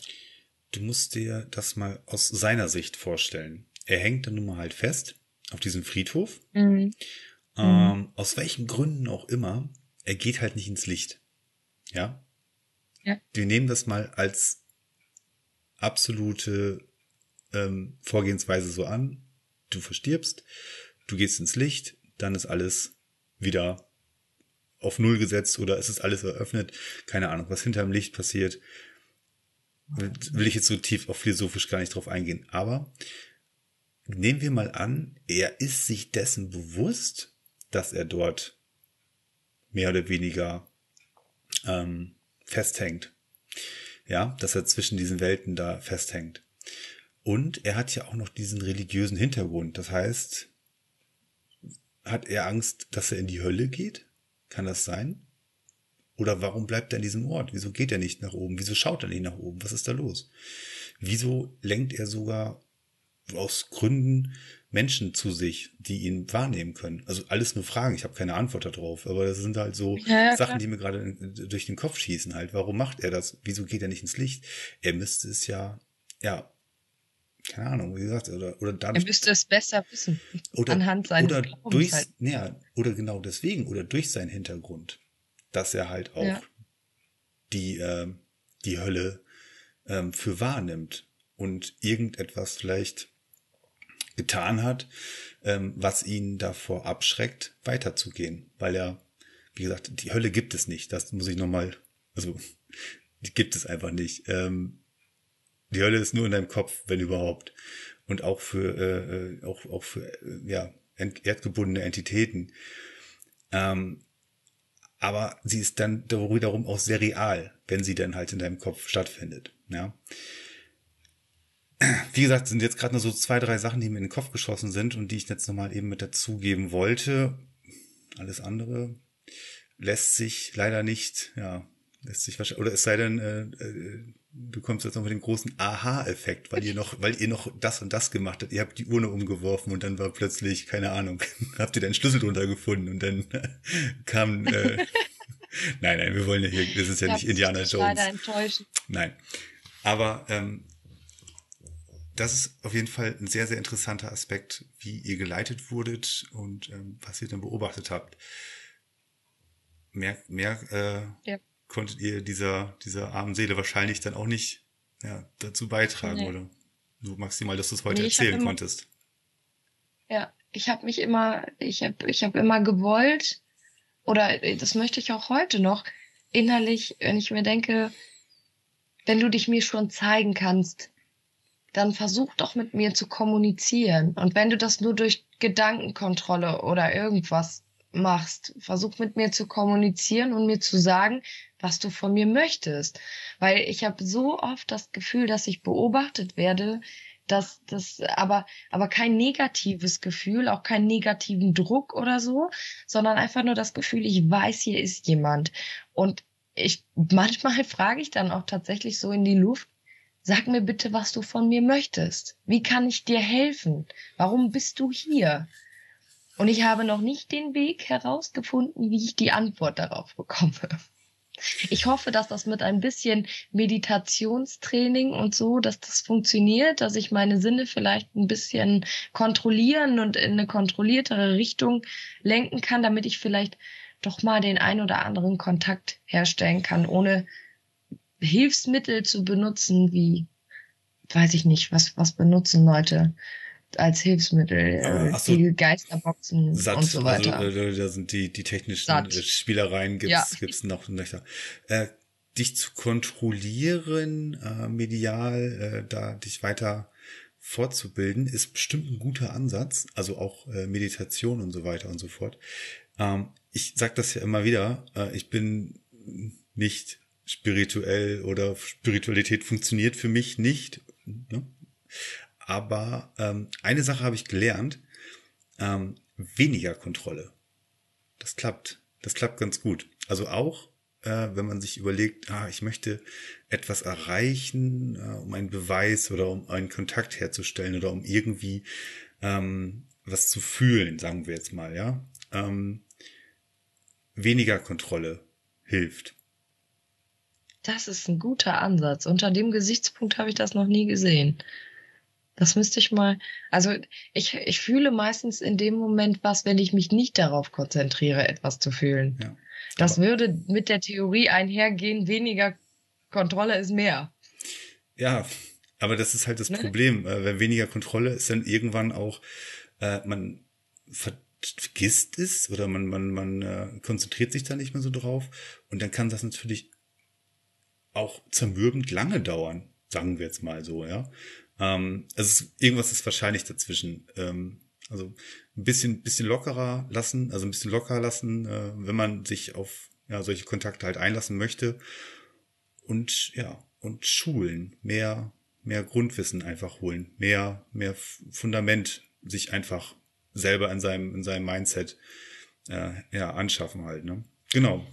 Du musst dir das mal aus seiner Sicht vorstellen. Er hängt dann nun mal halt fest auf diesem Friedhof. Mhm. Ähm, aus welchen Gründen auch immer, er geht halt nicht ins Licht. Ja? Ja. Wir nehmen das mal als absolute ähm, Vorgehensweise so an. Du verstirbst, du gehst ins Licht, dann ist alles wieder auf Null gesetzt oder ist es alles eröffnet. Keine Ahnung, was hinterm Licht passiert. Will ich jetzt so tief auf philosophisch gar nicht drauf eingehen. Aber nehmen wir mal an, er ist sich dessen bewusst, dass er dort mehr oder weniger ähm, festhängt. Ja, dass er zwischen diesen Welten da festhängt. Und er hat ja auch noch diesen religiösen Hintergrund. Das heißt, hat er Angst, dass er in die Hölle geht? Kann das sein? Oder warum bleibt er in diesem Ort? Wieso geht er nicht nach oben? Wieso schaut er nicht nach oben? Was ist da los? Wieso lenkt er sogar aus Gründen Menschen zu sich, die ihn wahrnehmen können? Also alles nur Fragen, ich habe keine Antwort darauf, aber das sind halt so Ja, ja, Sachen, klar. die mir gerade durch den Kopf schießen halt. Warum macht er das? Wieso geht er nicht ins Licht? Er müsste es ja, ja, keine Ahnung, wie gesagt, oder, oder Er dadurch, müsste es besser wissen. oder, anhand seines oder Glaubens durch, halt. ja, oder genau deswegen, oder durch seinen Hintergrund, dass er halt auch Ja. die, ähm, die Hölle ähm, für wahrnimmt und irgendetwas vielleicht getan hat, ähm, was ihn davor abschreckt, weiterzugehen. Weil er, wie gesagt, die Hölle gibt es nicht. Das muss ich nochmal, also *laughs* die gibt es einfach nicht. Ähm, die Hölle ist nur in deinem Kopf, wenn überhaupt. Und auch für, äh, äh, auch, auch für äh, ja, erdgebundene Entitäten. Ähm, aber sie ist dann darüber wiederum auch sehr real, wenn sie dann halt in deinem Kopf stattfindet. Ja. Wie gesagt, sind jetzt gerade nur so zwei, drei Sachen, die mir in den Kopf geschossen sind und die ich jetzt nochmal eben mit dazugeben wollte. Alles andere lässt sich leider nicht, ja, lässt sich wahrscheinlich, oder es sei denn, äh, äh, du kommst jetzt noch mit dem großen Aha-Effekt, weil ihr noch, weil ihr noch das und das gemacht habt. Ihr habt die Urne umgeworfen und dann war plötzlich, keine Ahnung, *laughs* habt ihr deinen Schlüssel drunter gefunden und dann kam, äh, *laughs* nein, nein, wir wollen ja hier, das ist ja Da nicht Indiana Jones. Leider enttäuschen. Nein. Aber ähm, das ist auf jeden Fall ein sehr, sehr interessanter Aspekt, wie ihr geleitet wurdet und ähm, was ihr dann beobachtet habt. Mehr, mehr äh, Ja. konntet ihr dieser, dieser armen Seele wahrscheinlich dann auch nicht ja, dazu beitragen, Nee. oder? Nur maximal, dass du es heute Nee, erzählen immer- konntest. Ja, ich habe mich immer, ich habe ich hab immer gewollt, oder äh, das möchte ich auch heute noch, innerlich, wenn ich mir denke, wenn du dich mir schon zeigen kannst, dann versuch doch mit mir zu kommunizieren. Und wenn du das nur durch Gedankenkontrolle oder irgendwas machst, versuch mit mir zu kommunizieren und mir zu sagen, was du von mir möchtest. Weil ich habe so oft das Gefühl, dass ich beobachtet werde, dass das aber aber kein negatives Gefühl, auch keinen negativen Druck oder so, sondern einfach nur das Gefühl, ich weiß, hier ist jemand und ich manchmal *laughs* frage ich dann auch tatsächlich so in die Luft, sag mir bitte, was du von mir möchtest. Wie kann ich dir helfen? Warum bist du hier? Und ich habe noch nicht den Weg herausgefunden, wie ich die Antwort darauf bekomme. Ich hoffe, dass das mit ein bisschen Meditationstraining und so, dass das funktioniert, dass ich meine Sinne vielleicht ein bisschen kontrollieren und in eine kontrolliertere Richtung lenken kann, damit ich vielleicht doch mal den ein oder anderen Kontakt herstellen kann, ohne Hilfsmittel zu benutzen, wie, weiß ich nicht, was, was benutzen Leute als Hilfsmittel, Äh, äh, so. die Geisterboxen Satt, und so weiter. also da sind die, die technischen Satt. äh, Spielereien gibt's, Ja. gibt's noch und nöcher. Äh, dich zu kontrollieren, äh, medial, äh, da dich weiter fortzubilden, ist bestimmt ein guter Ansatz. Also auch äh, Meditation und so weiter und so fort. Ähm, ich sag das ja immer wieder, äh, ich bin nicht spirituell oder Spiritualität funktioniert für mich nicht. Ne? Aber ähm, eine Sache habe ich gelernt, ähm, weniger Kontrolle. Das klappt. Das klappt ganz gut. Also auch, äh, wenn man sich überlegt, ah, ich möchte etwas erreichen, äh, um einen Beweis oder um einen Kontakt herzustellen oder um irgendwie ähm, was zu fühlen, sagen wir jetzt mal, ja. Ähm, weniger Kontrolle hilft. Das ist ein guter Ansatz. Unter dem Gesichtspunkt habe ich das noch nie gesehen. Das müsste ich mal, also ich, ich fühle meistens in dem Moment was, wenn ich mich nicht darauf konzentriere, etwas zu fühlen. Ja. Das würde mit der Theorie einhergehen, weniger Kontrolle ist mehr. Ja, aber das ist halt das Ne? Problem. Äh, wenn weniger Kontrolle ist, dann irgendwann auch, äh, man vergisst es oder man, man, man äh, konzentriert sich da nicht mehr so drauf. Und dann kann das natürlich auch zermürbend lange dauern, sagen wir jetzt mal so, ja. Ähm, also irgendwas ist wahrscheinlich dazwischen. Ähm, also ein bisschen, bisschen lockerer lassen, also ein bisschen lockerer lassen, äh, wenn man sich auf ja, solche Kontakte halt einlassen möchte. Und ja, und schulen, mehr, mehr Grundwissen einfach holen, mehr, mehr Fundament sich einfach selber in seinem, in seinem Mindset äh, ja, anschaffen halt, ne? Genau.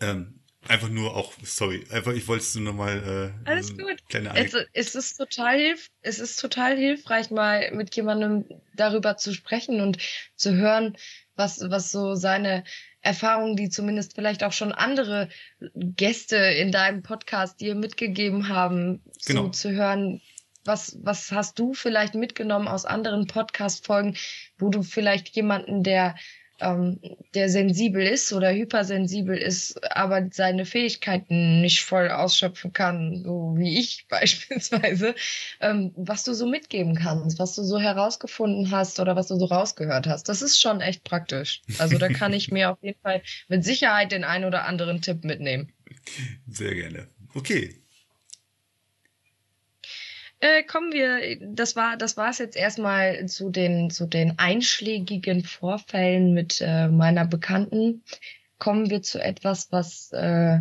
Ähm, einfach nur auch, sorry, einfach, ich wollte es nur nochmal äh, Alles gut. kleine Es, Anek es ist total hilf, es ist total hilfreich, mal mit jemandem darüber zu sprechen und zu hören, was, was so seine Erfahrungen, die zumindest vielleicht auch schon andere Gäste in deinem Podcast dir mitgegeben haben, Genau. so zu hören, was, was hast du vielleicht mitgenommen aus anderen Podcast-Folgen, wo du vielleicht jemanden, der ähm, der sensibel ist oder hypersensibel ist, aber seine Fähigkeiten nicht voll ausschöpfen kann, so wie ich *laughs* beispielsweise, ähm, was du so mitgeben kannst, was du so herausgefunden hast oder was du so rausgehört hast. Das ist schon echt praktisch. Also da kann ich mir auf jeden Fall mit Sicherheit den einen oder anderen Tipp mitnehmen. Sehr gerne. Okay. Äh, kommen wir, das war, das war es jetzt erstmal zu den, zu den einschlägigen Vorfällen mit äh, meiner Bekannten. Kommen wir zu etwas, was äh,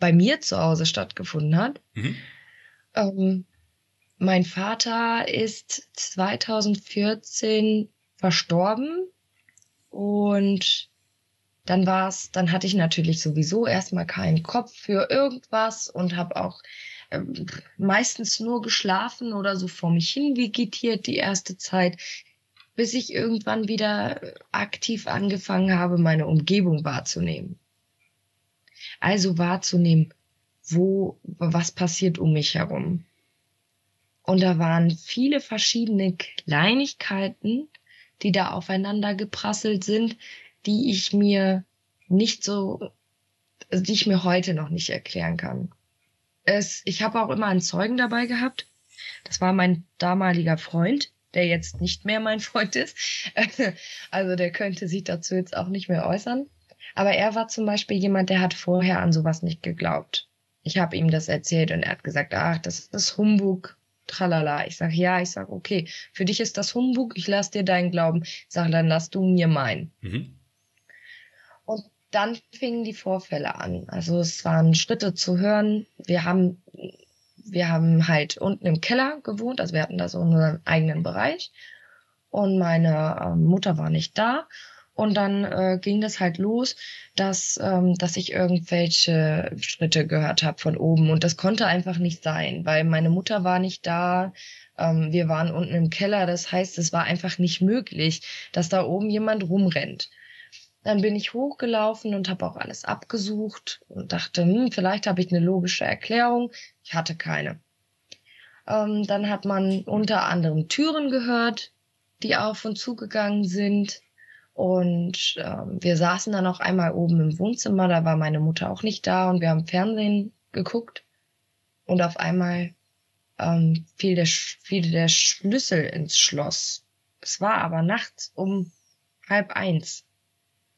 bei mir zu Hause stattgefunden hat. Mhm. Ähm, mein Vater ist 2014 verstorben und dann war's, dann hatte ich natürlich sowieso erstmal keinen Kopf für irgendwas und habe auch ähm, meistens nur geschlafen oder so vor mich hin vegetiert die erste Zeit, bis ich irgendwann wieder aktiv angefangen habe, meine Umgebung wahrzunehmen. Also wahrzunehmen, wo, was passiert um mich herum. Und da waren viele verschiedene Kleinigkeiten, die da aufeinander geprasselt sind, die ich mir nicht so, die ich mir heute noch nicht erklären kann. Es, ich habe auch immer einen Zeugen dabei gehabt. Das war mein damaliger Freund, der jetzt nicht mehr mein Freund ist. *laughs* Also der könnte sich dazu jetzt auch nicht mehr äußern. Aber er war zum Beispiel jemand, der hat vorher an sowas nicht geglaubt. Ich habe ihm das erzählt und er hat gesagt, ach, das ist Humbug, tralala. Ich sag, ja, ich sag, okay, für dich ist das Humbug, ich lass dir deinen Glauben. Ich sag, dann lass du mir meinen. Mhm. Dann fingen die Vorfälle an. Also es waren Schritte zu hören. Wir haben, wir haben halt unten im Keller gewohnt, also wir hatten da so unseren eigenen Bereich. Und meine ähm, Mutter war nicht da. Und dann äh, ging das halt los, dass, ähm, dass ich irgendwelche Schritte gehört habe von oben. Und das konnte einfach nicht sein, weil meine Mutter war nicht da. Ähm, wir waren unten im Keller. Das heißt, es war einfach nicht möglich, dass da oben jemand rumrennt. Dann bin ich hochgelaufen und habe auch alles abgesucht und dachte, hm, vielleicht habe ich eine logische Erklärung. Ich hatte keine. Ähm, dann hat man unter anderem Türen gehört, die auf und zugegangen sind. Und ähm, wir saßen dann auch einmal oben im Wohnzimmer, da war meine Mutter auch nicht da und wir haben Fernsehen geguckt. Und auf einmal ähm, fiel, der, fiel der Schlüssel ins Schloss. Es war aber nachts um halb eins.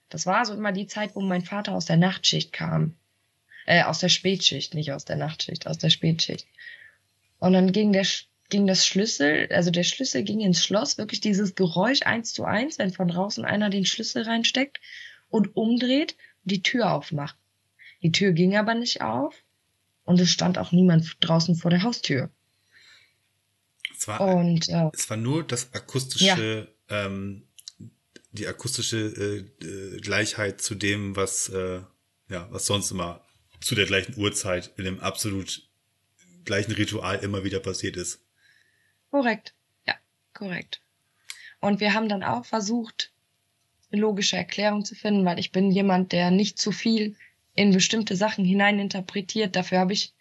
Das war so immer die Zeit, wo mein Vater aus der Nachtschicht kam. Äh, aus der Spätschicht, nicht aus der Nachtschicht, aus der Spätschicht. Und dann ging der ging das Schlüssel, also der Schlüssel ging ins Schloss, wirklich dieses Geräusch eins zu eins, wenn von draußen einer den Schlüssel reinsteckt und umdreht und die Tür aufmacht. Die Tür ging aber nicht auf und es stand auch niemand draußen vor der Haustür. Es war, Und äh, es war nur das akustische, ähm, die akustische äh, äh, Gleichheit zu dem, was, äh, ja, was sonst immer zu der gleichen Uhrzeit in dem absolut gleichen Ritual immer wieder passiert ist. Korrekt. Ja, korrekt. Und wir haben dann auch versucht, eine logische Erklärung zu finden, weil ich bin jemand, der nicht zu viel in bestimmte Sachen hineininterpretiert. Dafür habe ich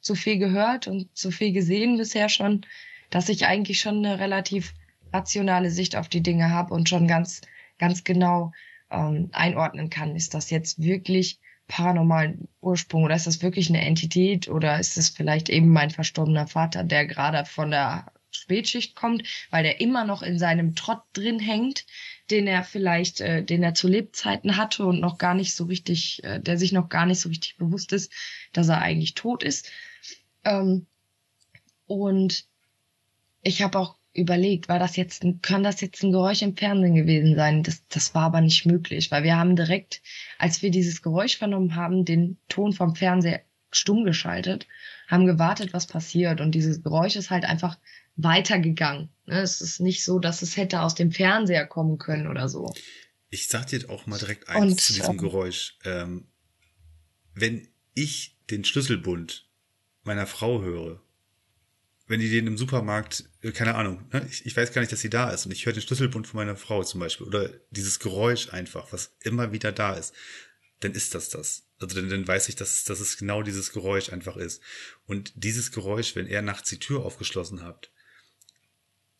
so viel gehört und so viel gesehen bisher schon, dass ich eigentlich schon eine relativ rationale Sicht auf die Dinge habe und schon ganz, ganz genau ähm, einordnen kann. Ist das jetzt wirklich paranormalen Ursprung oder ist das wirklich eine Entität oder ist es vielleicht eben mein verstorbener Vater, der gerade von der Spätschicht kommt, weil der immer noch in seinem Trott drin hängt, den er vielleicht, äh, den er zu Lebzeiten hatte und noch gar nicht so richtig, äh, der sich noch gar nicht so richtig bewusst ist, dass er eigentlich tot ist. Ähm, und ich habe auch überlegt, war das jetzt kann das jetzt ein Geräusch im Fernsehen gewesen sein? Das, das war aber nicht möglich, weil wir haben direkt, als wir dieses Geräusch vernommen haben, den Ton vom Fernseher stumm geschaltet, haben gewartet, was passiert und dieses Geräusch ist halt einfach weitergegangen. Ne? Es ist nicht so, dass es hätte aus dem Fernseher kommen können oder so. Ich sag dir auch mal direkt eins und, zu diesem ähm, Geräusch. Ähm, wenn ich den Schlüsselbund meiner Frau höre, wenn die den im Supermarkt, äh, keine Ahnung, ne? ich, ich weiß gar nicht, dass sie da ist und ich höre den Schlüsselbund von meiner Frau zum Beispiel oder dieses Geräusch einfach, was immer wieder da ist, dann ist das das. Also dann, dann weiß ich, dass, dass es genau dieses Geräusch einfach ist. Und dieses Geräusch, wenn er nachts die Tür aufgeschlossen hat,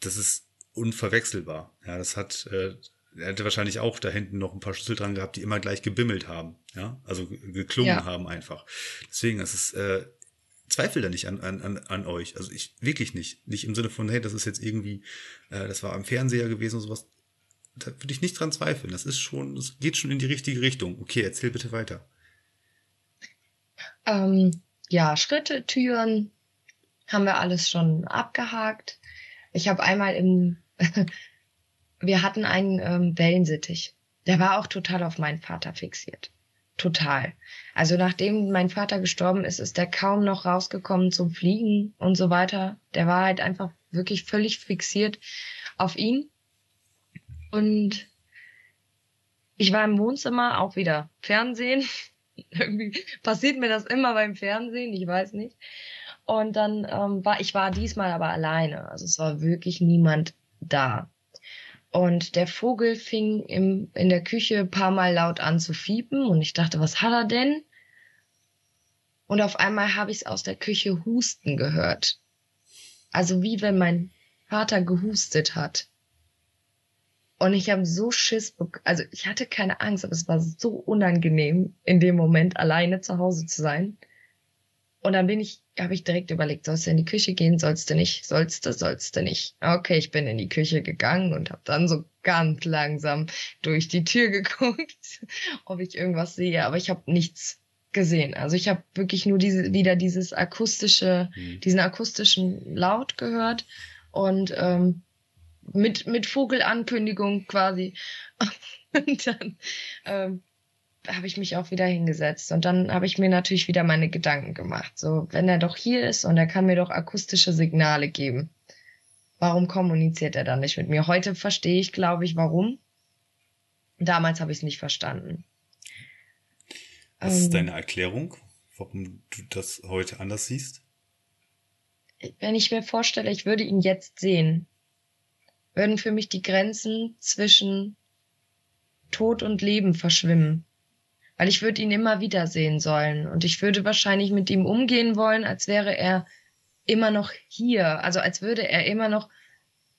das ist unverwechselbar. Ja, das hat, äh, er hätte wahrscheinlich auch da hinten noch ein paar Schlüssel dran gehabt, die immer gleich gebimmelt haben, ja, also geklungen ja. haben einfach. Deswegen, es ist, äh, zweifel da nicht an, an, an euch. Also ich wirklich nicht. Nicht im Sinne von, hey, das ist jetzt irgendwie, äh, das war am Fernseher gewesen und sowas. Da würde ich nicht dran zweifeln. Das ist schon, das geht schon in die richtige Richtung. Okay, erzähl bitte weiter. Ähm, ja, Schritte, Türen haben wir alles schon abgehakt. Ich habe einmal im, *laughs* wir hatten einen ähm, Wellensittich. Der war auch total auf meinen Vater fixiert. Total. Also nachdem mein Vater gestorben ist, ist der kaum noch rausgekommen zum Fliegen und so weiter. Der war halt einfach wirklich völlig fixiert auf ihn. Und ich war im Wohnzimmer, auch wieder Fernsehen. *laughs* Irgendwie passiert mir das immer beim Fernsehen, ich weiß nicht. Und dann ähm, war ich war diesmal aber alleine. Also es war wirklich niemand da. Und der Vogel fing im, in der Küche ein paar Mal laut an zu fiepen und ich dachte, was hat er denn? Und auf einmal habe ich es aus der Küche husten gehört. Also wie wenn mein Vater gehustet hat. Und ich habe so Schiss, also ich hatte keine Angst, aber es war so unangenehm, in dem Moment alleine zu Hause zu sein. Und dann bin ich, habe ich direkt überlegt, sollst du in die Küche gehen, sollst du nicht, sollst du, sollst du nicht. Okay, ich bin in die Küche gegangen und habe dann so ganz langsam durch die Tür *laughs* geguckt, ob ich irgendwas sehe, aber ich habe nichts gesehen. Also ich habe wirklich nur diese wieder dieses akustische, mhm. diesen akustischen Laut gehört und ähm, mit mit Vogelankündigung quasi. *laughs* und dann ähm, habe ich mich auch wieder hingesetzt und dann habe ich mir natürlich wieder meine Gedanken gemacht. So, wenn er doch hier ist und er kann mir doch akustische Signale geben, warum kommuniziert er dann nicht mit mir? Heute verstehe ich, glaube ich, warum. Damals habe ich es nicht verstanden. Was ist ähm, deine Erklärung, warum du das heute anders siehst? Wenn ich mir vorstelle, ich würde ihn jetzt sehen, würden für mich die Grenzen zwischen Tod und Leben verschwimmen weil ich würde ihn immer wieder sehen sollen. Und ich würde wahrscheinlich mit ihm umgehen wollen, als wäre er immer noch hier, also als würde er immer noch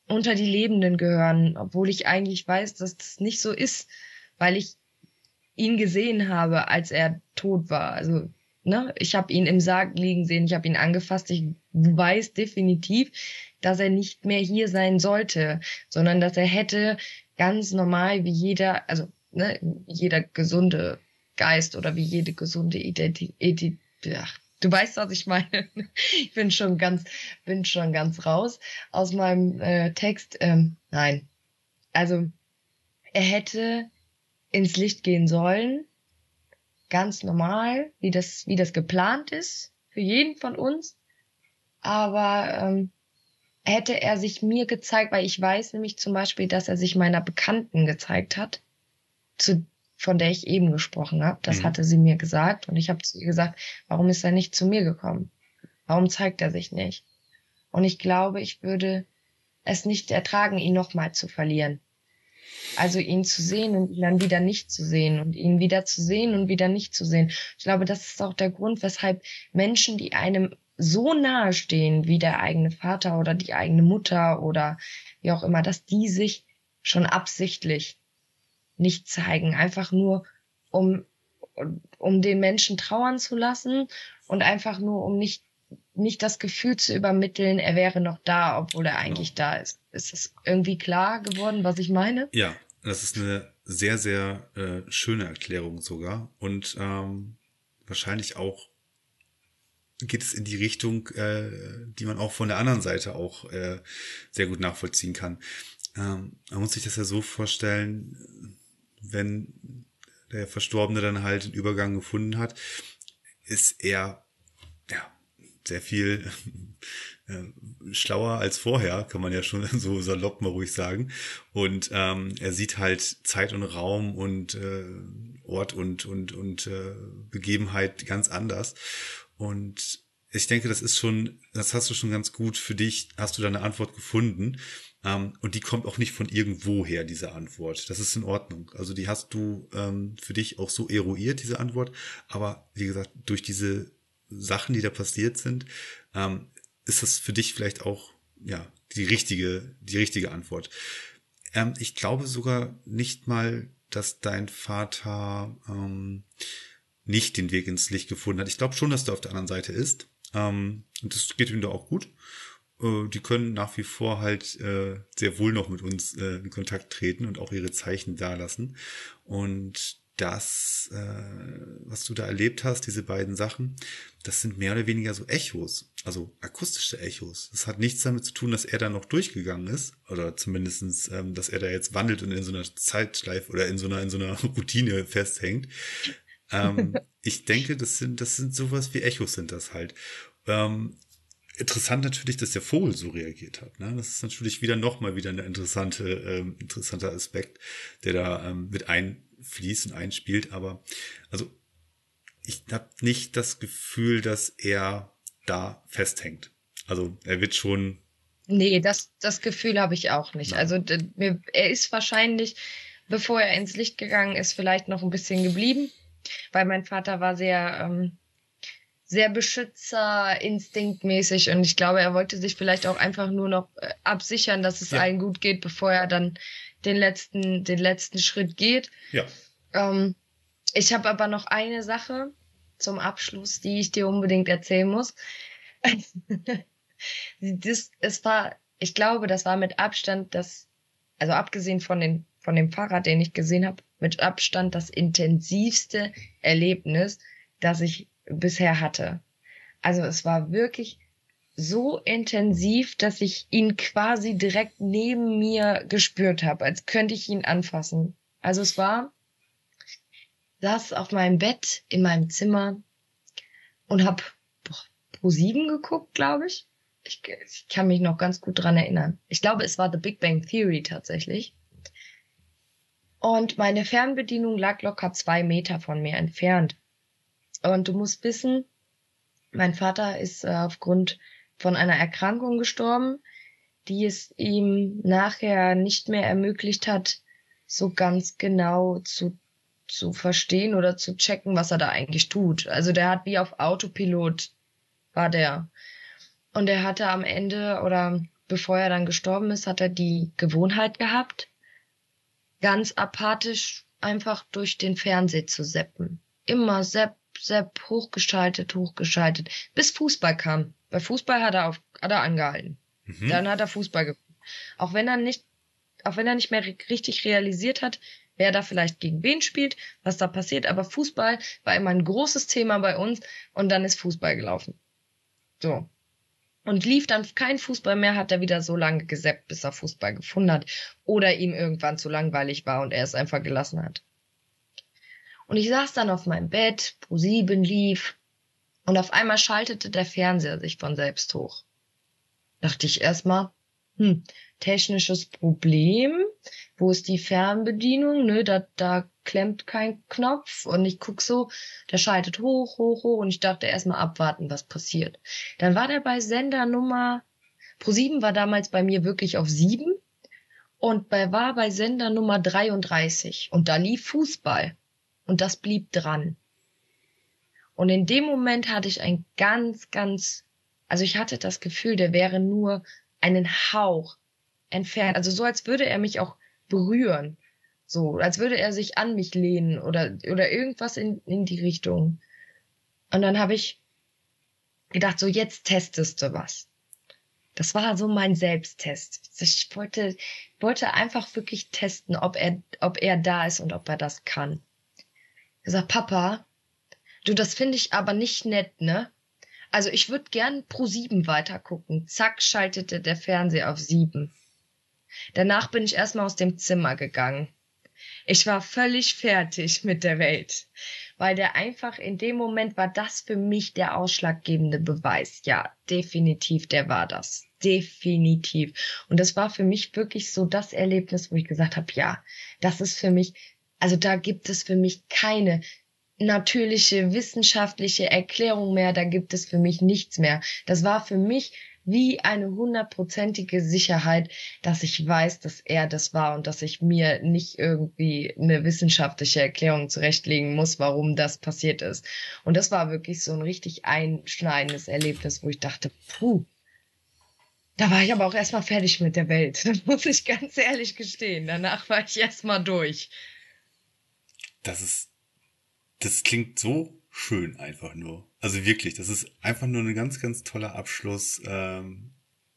unter die Lebenden gehören, obwohl ich eigentlich weiß, dass das nicht so ist, weil ich ihn gesehen habe, als er tot war. Also, ne, ich habe ihn im Sarg liegen sehen, ich habe ihn angefasst, ich weiß definitiv, dass er nicht mehr hier sein sollte, sondern dass er hätte ganz normal wie jeder, also ne, jeder gesunde Geist oder wie jede gesunde Identität. Ach, du weißt, was ich meine. Ich bin schon ganz, bin schon ganz raus aus meinem äh, Text. Ähm, nein. Also, er hätte ins Licht gehen sollen. Ganz normal, wie das, wie das geplant ist. Für jeden von uns. Aber, ähm, hätte er sich mir gezeigt, weil ich weiß nämlich zum Beispiel, dass er sich meiner Bekannten gezeigt hat, zu von der ich eben gesprochen habe. Das mhm. hatte sie mir gesagt und ich habe zu ihr gesagt, warum ist er nicht zu mir gekommen? Warum zeigt er sich nicht? Und ich glaube, ich würde es nicht ertragen, ihn nochmal zu verlieren. Also ihn zu sehen und ihn dann wieder nicht zu sehen und ihn wieder zu sehen und wieder nicht zu sehen. Ich glaube, das ist auch der Grund, weshalb Menschen, die einem so nahe stehen wie der eigene Vater oder die eigene Mutter oder wie auch immer, dass die sich schon absichtlich nicht zeigen, einfach nur um um den Menschen trauern zu lassen und einfach nur um nicht nicht das Gefühl zu übermitteln, er wäre noch da, obwohl er eigentlich genau. da ist. Ist es irgendwie klar geworden, was ich meine? Ja, das ist eine sehr, sehr äh, schöne Erklärung sogar. Und ähm, wahrscheinlich auch geht es in die Richtung, äh, die man auch von der anderen Seite auch äh, sehr gut nachvollziehen kann. Ähm, man muss sich das ja so vorstellen, wenn der Verstorbene dann halt den Übergang gefunden hat, ist er ja sehr viel *laughs* äh, schlauer als vorher, kann man ja schon *laughs* so salopp mal ruhig sagen. Und ähm, er sieht halt Zeit und Raum und äh, Ort und und und äh, Begebenheit ganz anders. Und ich denke, das ist schon, das hast du schon ganz gut für dich, hast du da eine Antwort gefunden. Ähm, und die kommt auch nicht von irgendwo her, diese Antwort. Das ist in Ordnung. Also die hast du ähm, für dich auch so eruiert, diese Antwort. Aber wie gesagt, durch diese Sachen, die da passiert sind, ähm, ist das für dich vielleicht auch ja die richtige, die richtige Antwort. Ähm, ich glaube sogar nicht mal, dass dein Vater ähm, nicht den Weg ins Licht gefunden hat. Ich glaube schon, dass er auf der anderen Seite ist. Ähm, und das geht ihm da auch gut. Äh, die können nach wie vor halt äh, sehr wohl noch mit uns äh, in Kontakt treten und auch ihre Zeichen dalassen. Und das, äh, was du da erlebt hast, diese beiden Sachen, das sind mehr oder weniger so Echos, also akustische Echos. Das hat nichts damit zu tun, dass er da noch durchgegangen ist, oder zumindestens, ähm, dass er da jetzt wandelt und in so einer Zeitschleife oder in so einer, in so einer *laughs* Routine festhängt. ähm, *laughs* ich denke, das sind, das sind sowas wie Echos sind das halt. Ähm, interessant natürlich, dass der Vogel so reagiert hat. Ne? Das ist natürlich wieder nochmal wieder ein interessante, ähm, interessanter Aspekt, der da ähm, mit einfließt und einspielt. Aber also ich habe nicht das Gefühl, dass er da festhängt. Also er wird schon. Nee, das, das Gefühl habe ich auch nicht. Nein. Also er ist wahrscheinlich, bevor er ins Licht gegangen ist, vielleicht noch ein bisschen geblieben, weil mein Vater war sehr ähm, sehr beschützerinstinktmäßig und ich glaube, er wollte sich vielleicht auch einfach nur noch äh, absichern, dass es ja. allen gut geht, bevor er dann den letzten, den letzten Schritt geht. Ja. Ähm, ich habe aber noch eine Sache zum Abschluss, die ich dir unbedingt erzählen muss. *laughs* das, es war, ich glaube, das war mit Abstand das, also abgesehen von den, von dem Fahrrad, den ich gesehen habe, mit Abstand das intensivste Erlebnis, das ich bisher hatte. Also es war wirklich so intensiv, dass ich ihn quasi direkt neben mir gespürt habe, als könnte ich ihn anfassen. Also es war, saß auf meinem Bett in meinem Zimmer und hab Pro 7 geguckt, glaube ich. ich. Ich kann mich noch ganz gut dran erinnern. Ich glaube, es war The Big Bang Theory tatsächlich. Und meine Fernbedienung lag locker zwei Meter von mir entfernt. Und du musst wissen, mein Vater ist äh, aufgrund von einer Erkrankung gestorben, die es ihm nachher nicht mehr ermöglicht hat, so ganz genau zu, zu verstehen oder zu checken, was er da eigentlich tut. Also der hat wie auf Autopilot war der. Und er hatte am Ende oder bevor er dann gestorben ist, hat er die Gewohnheit gehabt, ganz apathisch einfach durch den Fernseher zu seppen. Immer sepp, Sepp hochgeschaltet, hochgeschaltet, bis Fußball kam. Bei Fußball hat er auf, hat er angehalten. Mhm. Dann hat er Fußball geguckt. Auch wenn er nicht, auch wenn er nicht mehr richtig realisiert hat, wer da vielleicht gegen wen spielt, was da passiert, aber Fußball war immer ein großes Thema bei uns und dann ist Fußball gelaufen. So. Und lief dann kein Fußball mehr, hat er wieder so lange gesäppt, bis er Fußball gefunden hat. Oder ihm irgendwann zu langweilig war und er es einfach gelassen hat. Und ich saß dann auf meinem Bett, Pro7 lief und auf einmal schaltete der Fernseher sich von selbst hoch. Dachte ich erstmal, hm, technisches Problem, wo ist die Fernbedienung, ne, da, da klemmt kein Knopf. Und ich guck so, der schaltet hoch, hoch, hoch. Und ich dachte erstmal abwarten, was passiert. Dann war der bei Sender Nummer, Pro7 war damals bei mir wirklich auf sieben. Und bei, war bei Sender Nummer 33 und da lief Fußball und das blieb dran. Und in dem Moment hatte ich ein ganz, ganz, also ich hatte das Gefühl, der wäre nur einen Hauch entfernt. Also so, als würde er mich auch berühren. So, als würde er sich an mich lehnen oder, oder irgendwas in, in die Richtung. Und dann habe ich gedacht, so jetzt testest du was. Das war so mein Selbsttest. Ich wollte, wollte einfach wirklich testen, ob er, ob er da ist und ob er das kann. Er sagt, Papa, du, das finde ich aber nicht nett, ne? Also ich würde gern pro sieben weitergucken. Zack, schaltete der Fernseher auf sieben. Danach bin ich erstmal aus dem Zimmer gegangen. Ich war völlig fertig mit der Welt, weil der einfach in dem Moment war das für mich der ausschlaggebende Beweis. Ja, definitiv, der war das. Definitiv. Und das war für mich wirklich so das Erlebnis, wo ich gesagt habe, ja, das ist für mich, also da gibt es für mich keine natürliche wissenschaftliche Erklärung mehr, da gibt es für mich nichts mehr. Das war für mich wie eine hundertprozentige Sicherheit, dass ich weiß, dass er das war und dass ich mir nicht irgendwie eine wissenschaftliche Erklärung zurechtlegen muss, warum das passiert ist. Und das war wirklich so ein richtig einschneidendes Erlebnis, wo ich dachte, puh, da war ich aber auch erstmal fertig mit der Welt. *laughs* Das muss ich ganz ehrlich gestehen. Danach war ich erstmal durch. Das ist, das klingt so schön einfach nur. Also wirklich, das ist einfach nur ein ganz, ganz toller Abschluss ähm,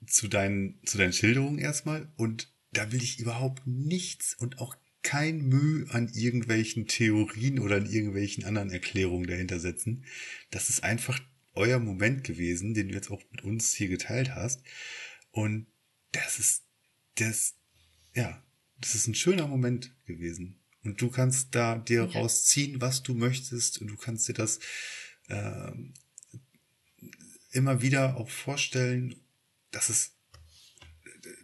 zu, deinen, zu deinen Schilderungen erstmal. Und da will ich überhaupt nichts und auch kein Mühe an irgendwelchen Theorien oder an irgendwelchen anderen Erklärungen dahinter setzen. Das ist einfach euer Moment gewesen, den du jetzt auch mit uns hier geteilt hast. Und das ist, das, ja, das ist ein schöner Moment gewesen. Und du kannst da dir okay. rausziehen, was du möchtest und du kannst dir das äh, immer wieder auch vorstellen, dass es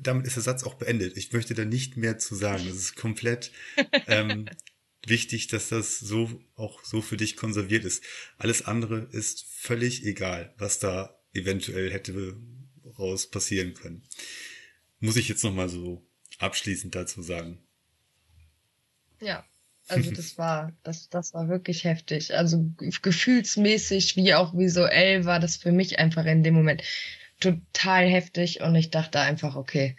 damit ist der Satz auch beendet. Ich möchte da nicht mehr zu sagen. Das ist komplett *laughs* ähm, wichtig, dass das so auch so für dich konserviert ist. Alles andere ist völlig egal, was da eventuell hätte raus passieren können. Muss ich jetzt noch mal so abschließend dazu sagen. Ja, also das war, das, das war wirklich heftig. Also gefühlsmäßig wie auch visuell war das für mich einfach in dem Moment total heftig und ich dachte einfach, okay,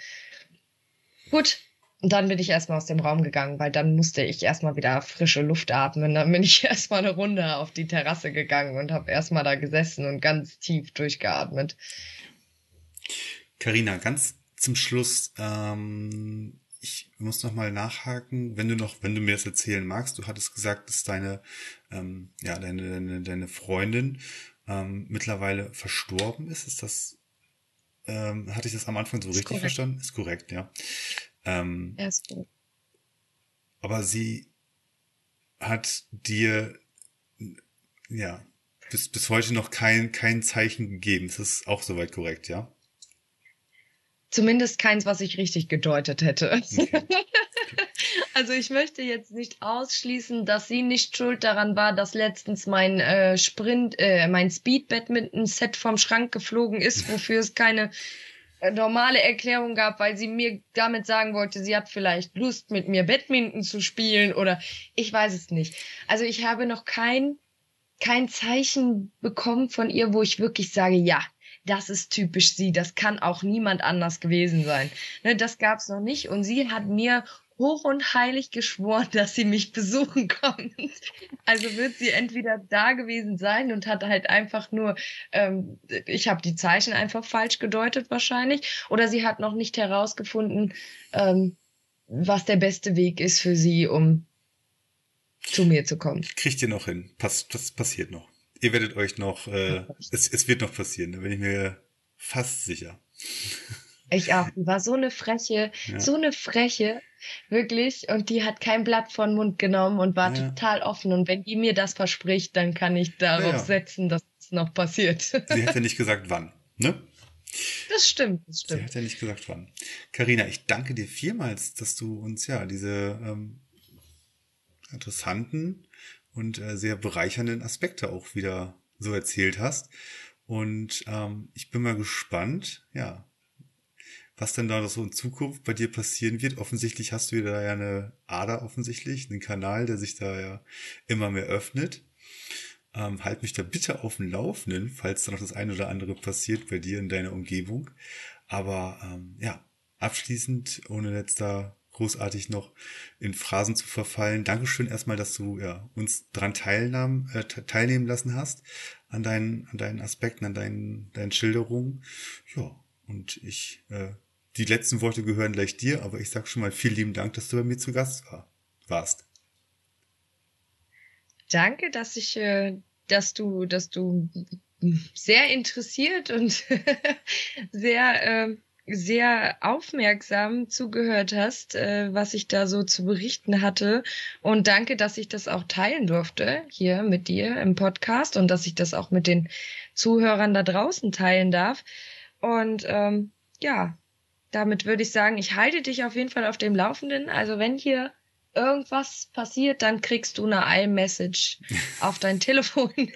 gut. Und dann bin ich erstmal aus dem Raum gegangen, weil dann musste ich erstmal wieder frische Luft atmen. Dann bin ich *laughs* erstmal eine Runde auf die Terrasse gegangen und habe erstmal da gesessen und ganz tief durchgeatmet. Karina, ganz zum Schluss, ähm, ich muss noch mal nachhaken, wenn du noch, wenn du mir das erzählen magst. Du hattest gesagt, dass deine, ähm, ja, deine, deine, deine Freundin ähm, mittlerweile verstorben ist. Ist das, ähm, hatte ich das am Anfang so ist richtig korrekt. verstanden? Ist korrekt, ja. Ähm, ja, ist korrekt. Aber sie hat dir, ja, bis, bis heute noch kein, kein Zeichen gegeben. Ist das auch soweit korrekt, ja? Zumindest keins, was ich richtig gedeutet hätte. Okay. *laughs* also ich möchte jetzt nicht ausschließen, dass sie nicht schuld daran war, dass letztens mein äh, Sprint, äh, mein Speed Badminton Set vom Schrank geflogen ist, wofür es keine äh, normale Erklärung gab, weil sie mir damit sagen wollte, sie hat vielleicht Lust, mit mir Badminton zu spielen oder ich weiß es nicht. Also ich habe noch kein kein Zeichen bekommen von ihr, wo ich wirklich sage, ja, das ist typisch sie, das kann auch niemand anders gewesen sein. Ne, das gab's noch nicht und sie hat mir hoch und heilig geschworen, *laughs* dass sie mich besuchen kommt. Also wird sie entweder da gewesen sein und hat halt einfach nur, ähm, ich habe die Zeichen einfach falsch gedeutet wahrscheinlich, oder sie hat noch nicht herausgefunden, ähm, was der beste Weg ist für sie, um zu mir zu kommen. Kriegt ihr noch hin. Pass, das passiert noch ihr werdet euch noch, äh, es, es wird noch passieren, da bin ich mir fast sicher. Ich auch. Die war so eine Freche, ja. so eine Freche, wirklich. Und die hat kein Blatt von Mund genommen und war ja. total offen. Und wenn die mir das verspricht, dann kann ich darauf ja, setzen, dass es noch passiert. Sie hat ja nicht gesagt, wann, ne? Das stimmt, das stimmt. Sie hat ja nicht gesagt, wann. Karina, ich danke dir vielmals, dass du uns ja diese ähm, interessanten und äh, sehr bereichernden Aspekte auch wieder so erzählt hast. Und ähm, ich bin mal gespannt, ja, was denn da noch so in Zukunft bei dir passieren wird. Offensichtlich hast du da ja eine Ader offensichtlich, einen Kanal, der sich da ja immer mehr öffnet. Ähm, halt mich da bitte auf dem Laufenden, falls da noch das eine oder andere passiert bei dir in deiner Umgebung. Aber ähm, ja, abschließend, ohne jetzt da großartig noch in Phrasen zu verfallen. Dankeschön erstmal, dass du ja, uns dran teilnahm, äh, teilnehmen lassen hast an deinen, an deinen Aspekten, an deinen, deinen Schilderungen. Ja, und ich, äh, die letzten Worte gehören gleich dir, aber ich sag schon mal vielen lieben Dank, dass du bei mir zu Gast war, warst. Danke, dass ich, äh, dass du, dass du sehr interessiert und *laughs* sehr äh, sehr aufmerksam zugehört hast, äh, was ich da so zu berichten hatte. Und danke, dass ich das auch teilen durfte hier mit dir im Podcast und dass ich das auch mit den Zuhörern da draußen teilen darf. Und ähm, ja, damit würde ich sagen, ich halte dich auf jeden Fall auf dem Laufenden. Also wenn hier irgendwas passiert, dann kriegst du eine iMessage *laughs* auf dein Telefon. *laughs*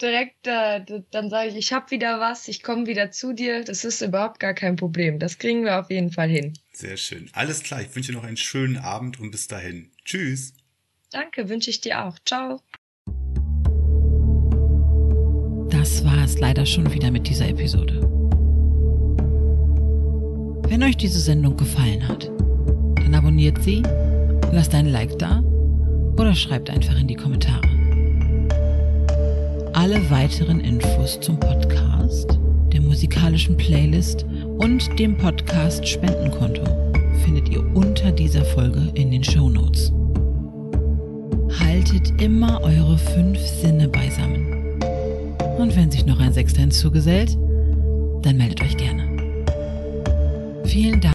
Direkt, äh, dann sage ich, ich habe wieder was, ich komme wieder zu dir. Das ist überhaupt gar kein Problem. Das kriegen wir auf jeden Fall hin. Sehr schön. Alles klar. Ich wünsche dir noch einen schönen Abend und bis dahin. Tschüss. Danke, wünsche ich dir auch. Ciao. Das war es leider schon wieder mit dieser Episode. Wenn euch diese Sendung gefallen hat, dann abonniert sie, lasst ein Like da oder schreibt einfach in die Kommentare. Alle weiteren Infos zum Podcast, der musikalischen Playlist und dem Podcast Spendenkonto findet ihr unter dieser Folge in den Show Notes. Haltet immer eure fünf Sinne beisammen. Und wenn sich noch ein Sechster hinzugesellt, dann meldet euch gerne. Vielen Dank.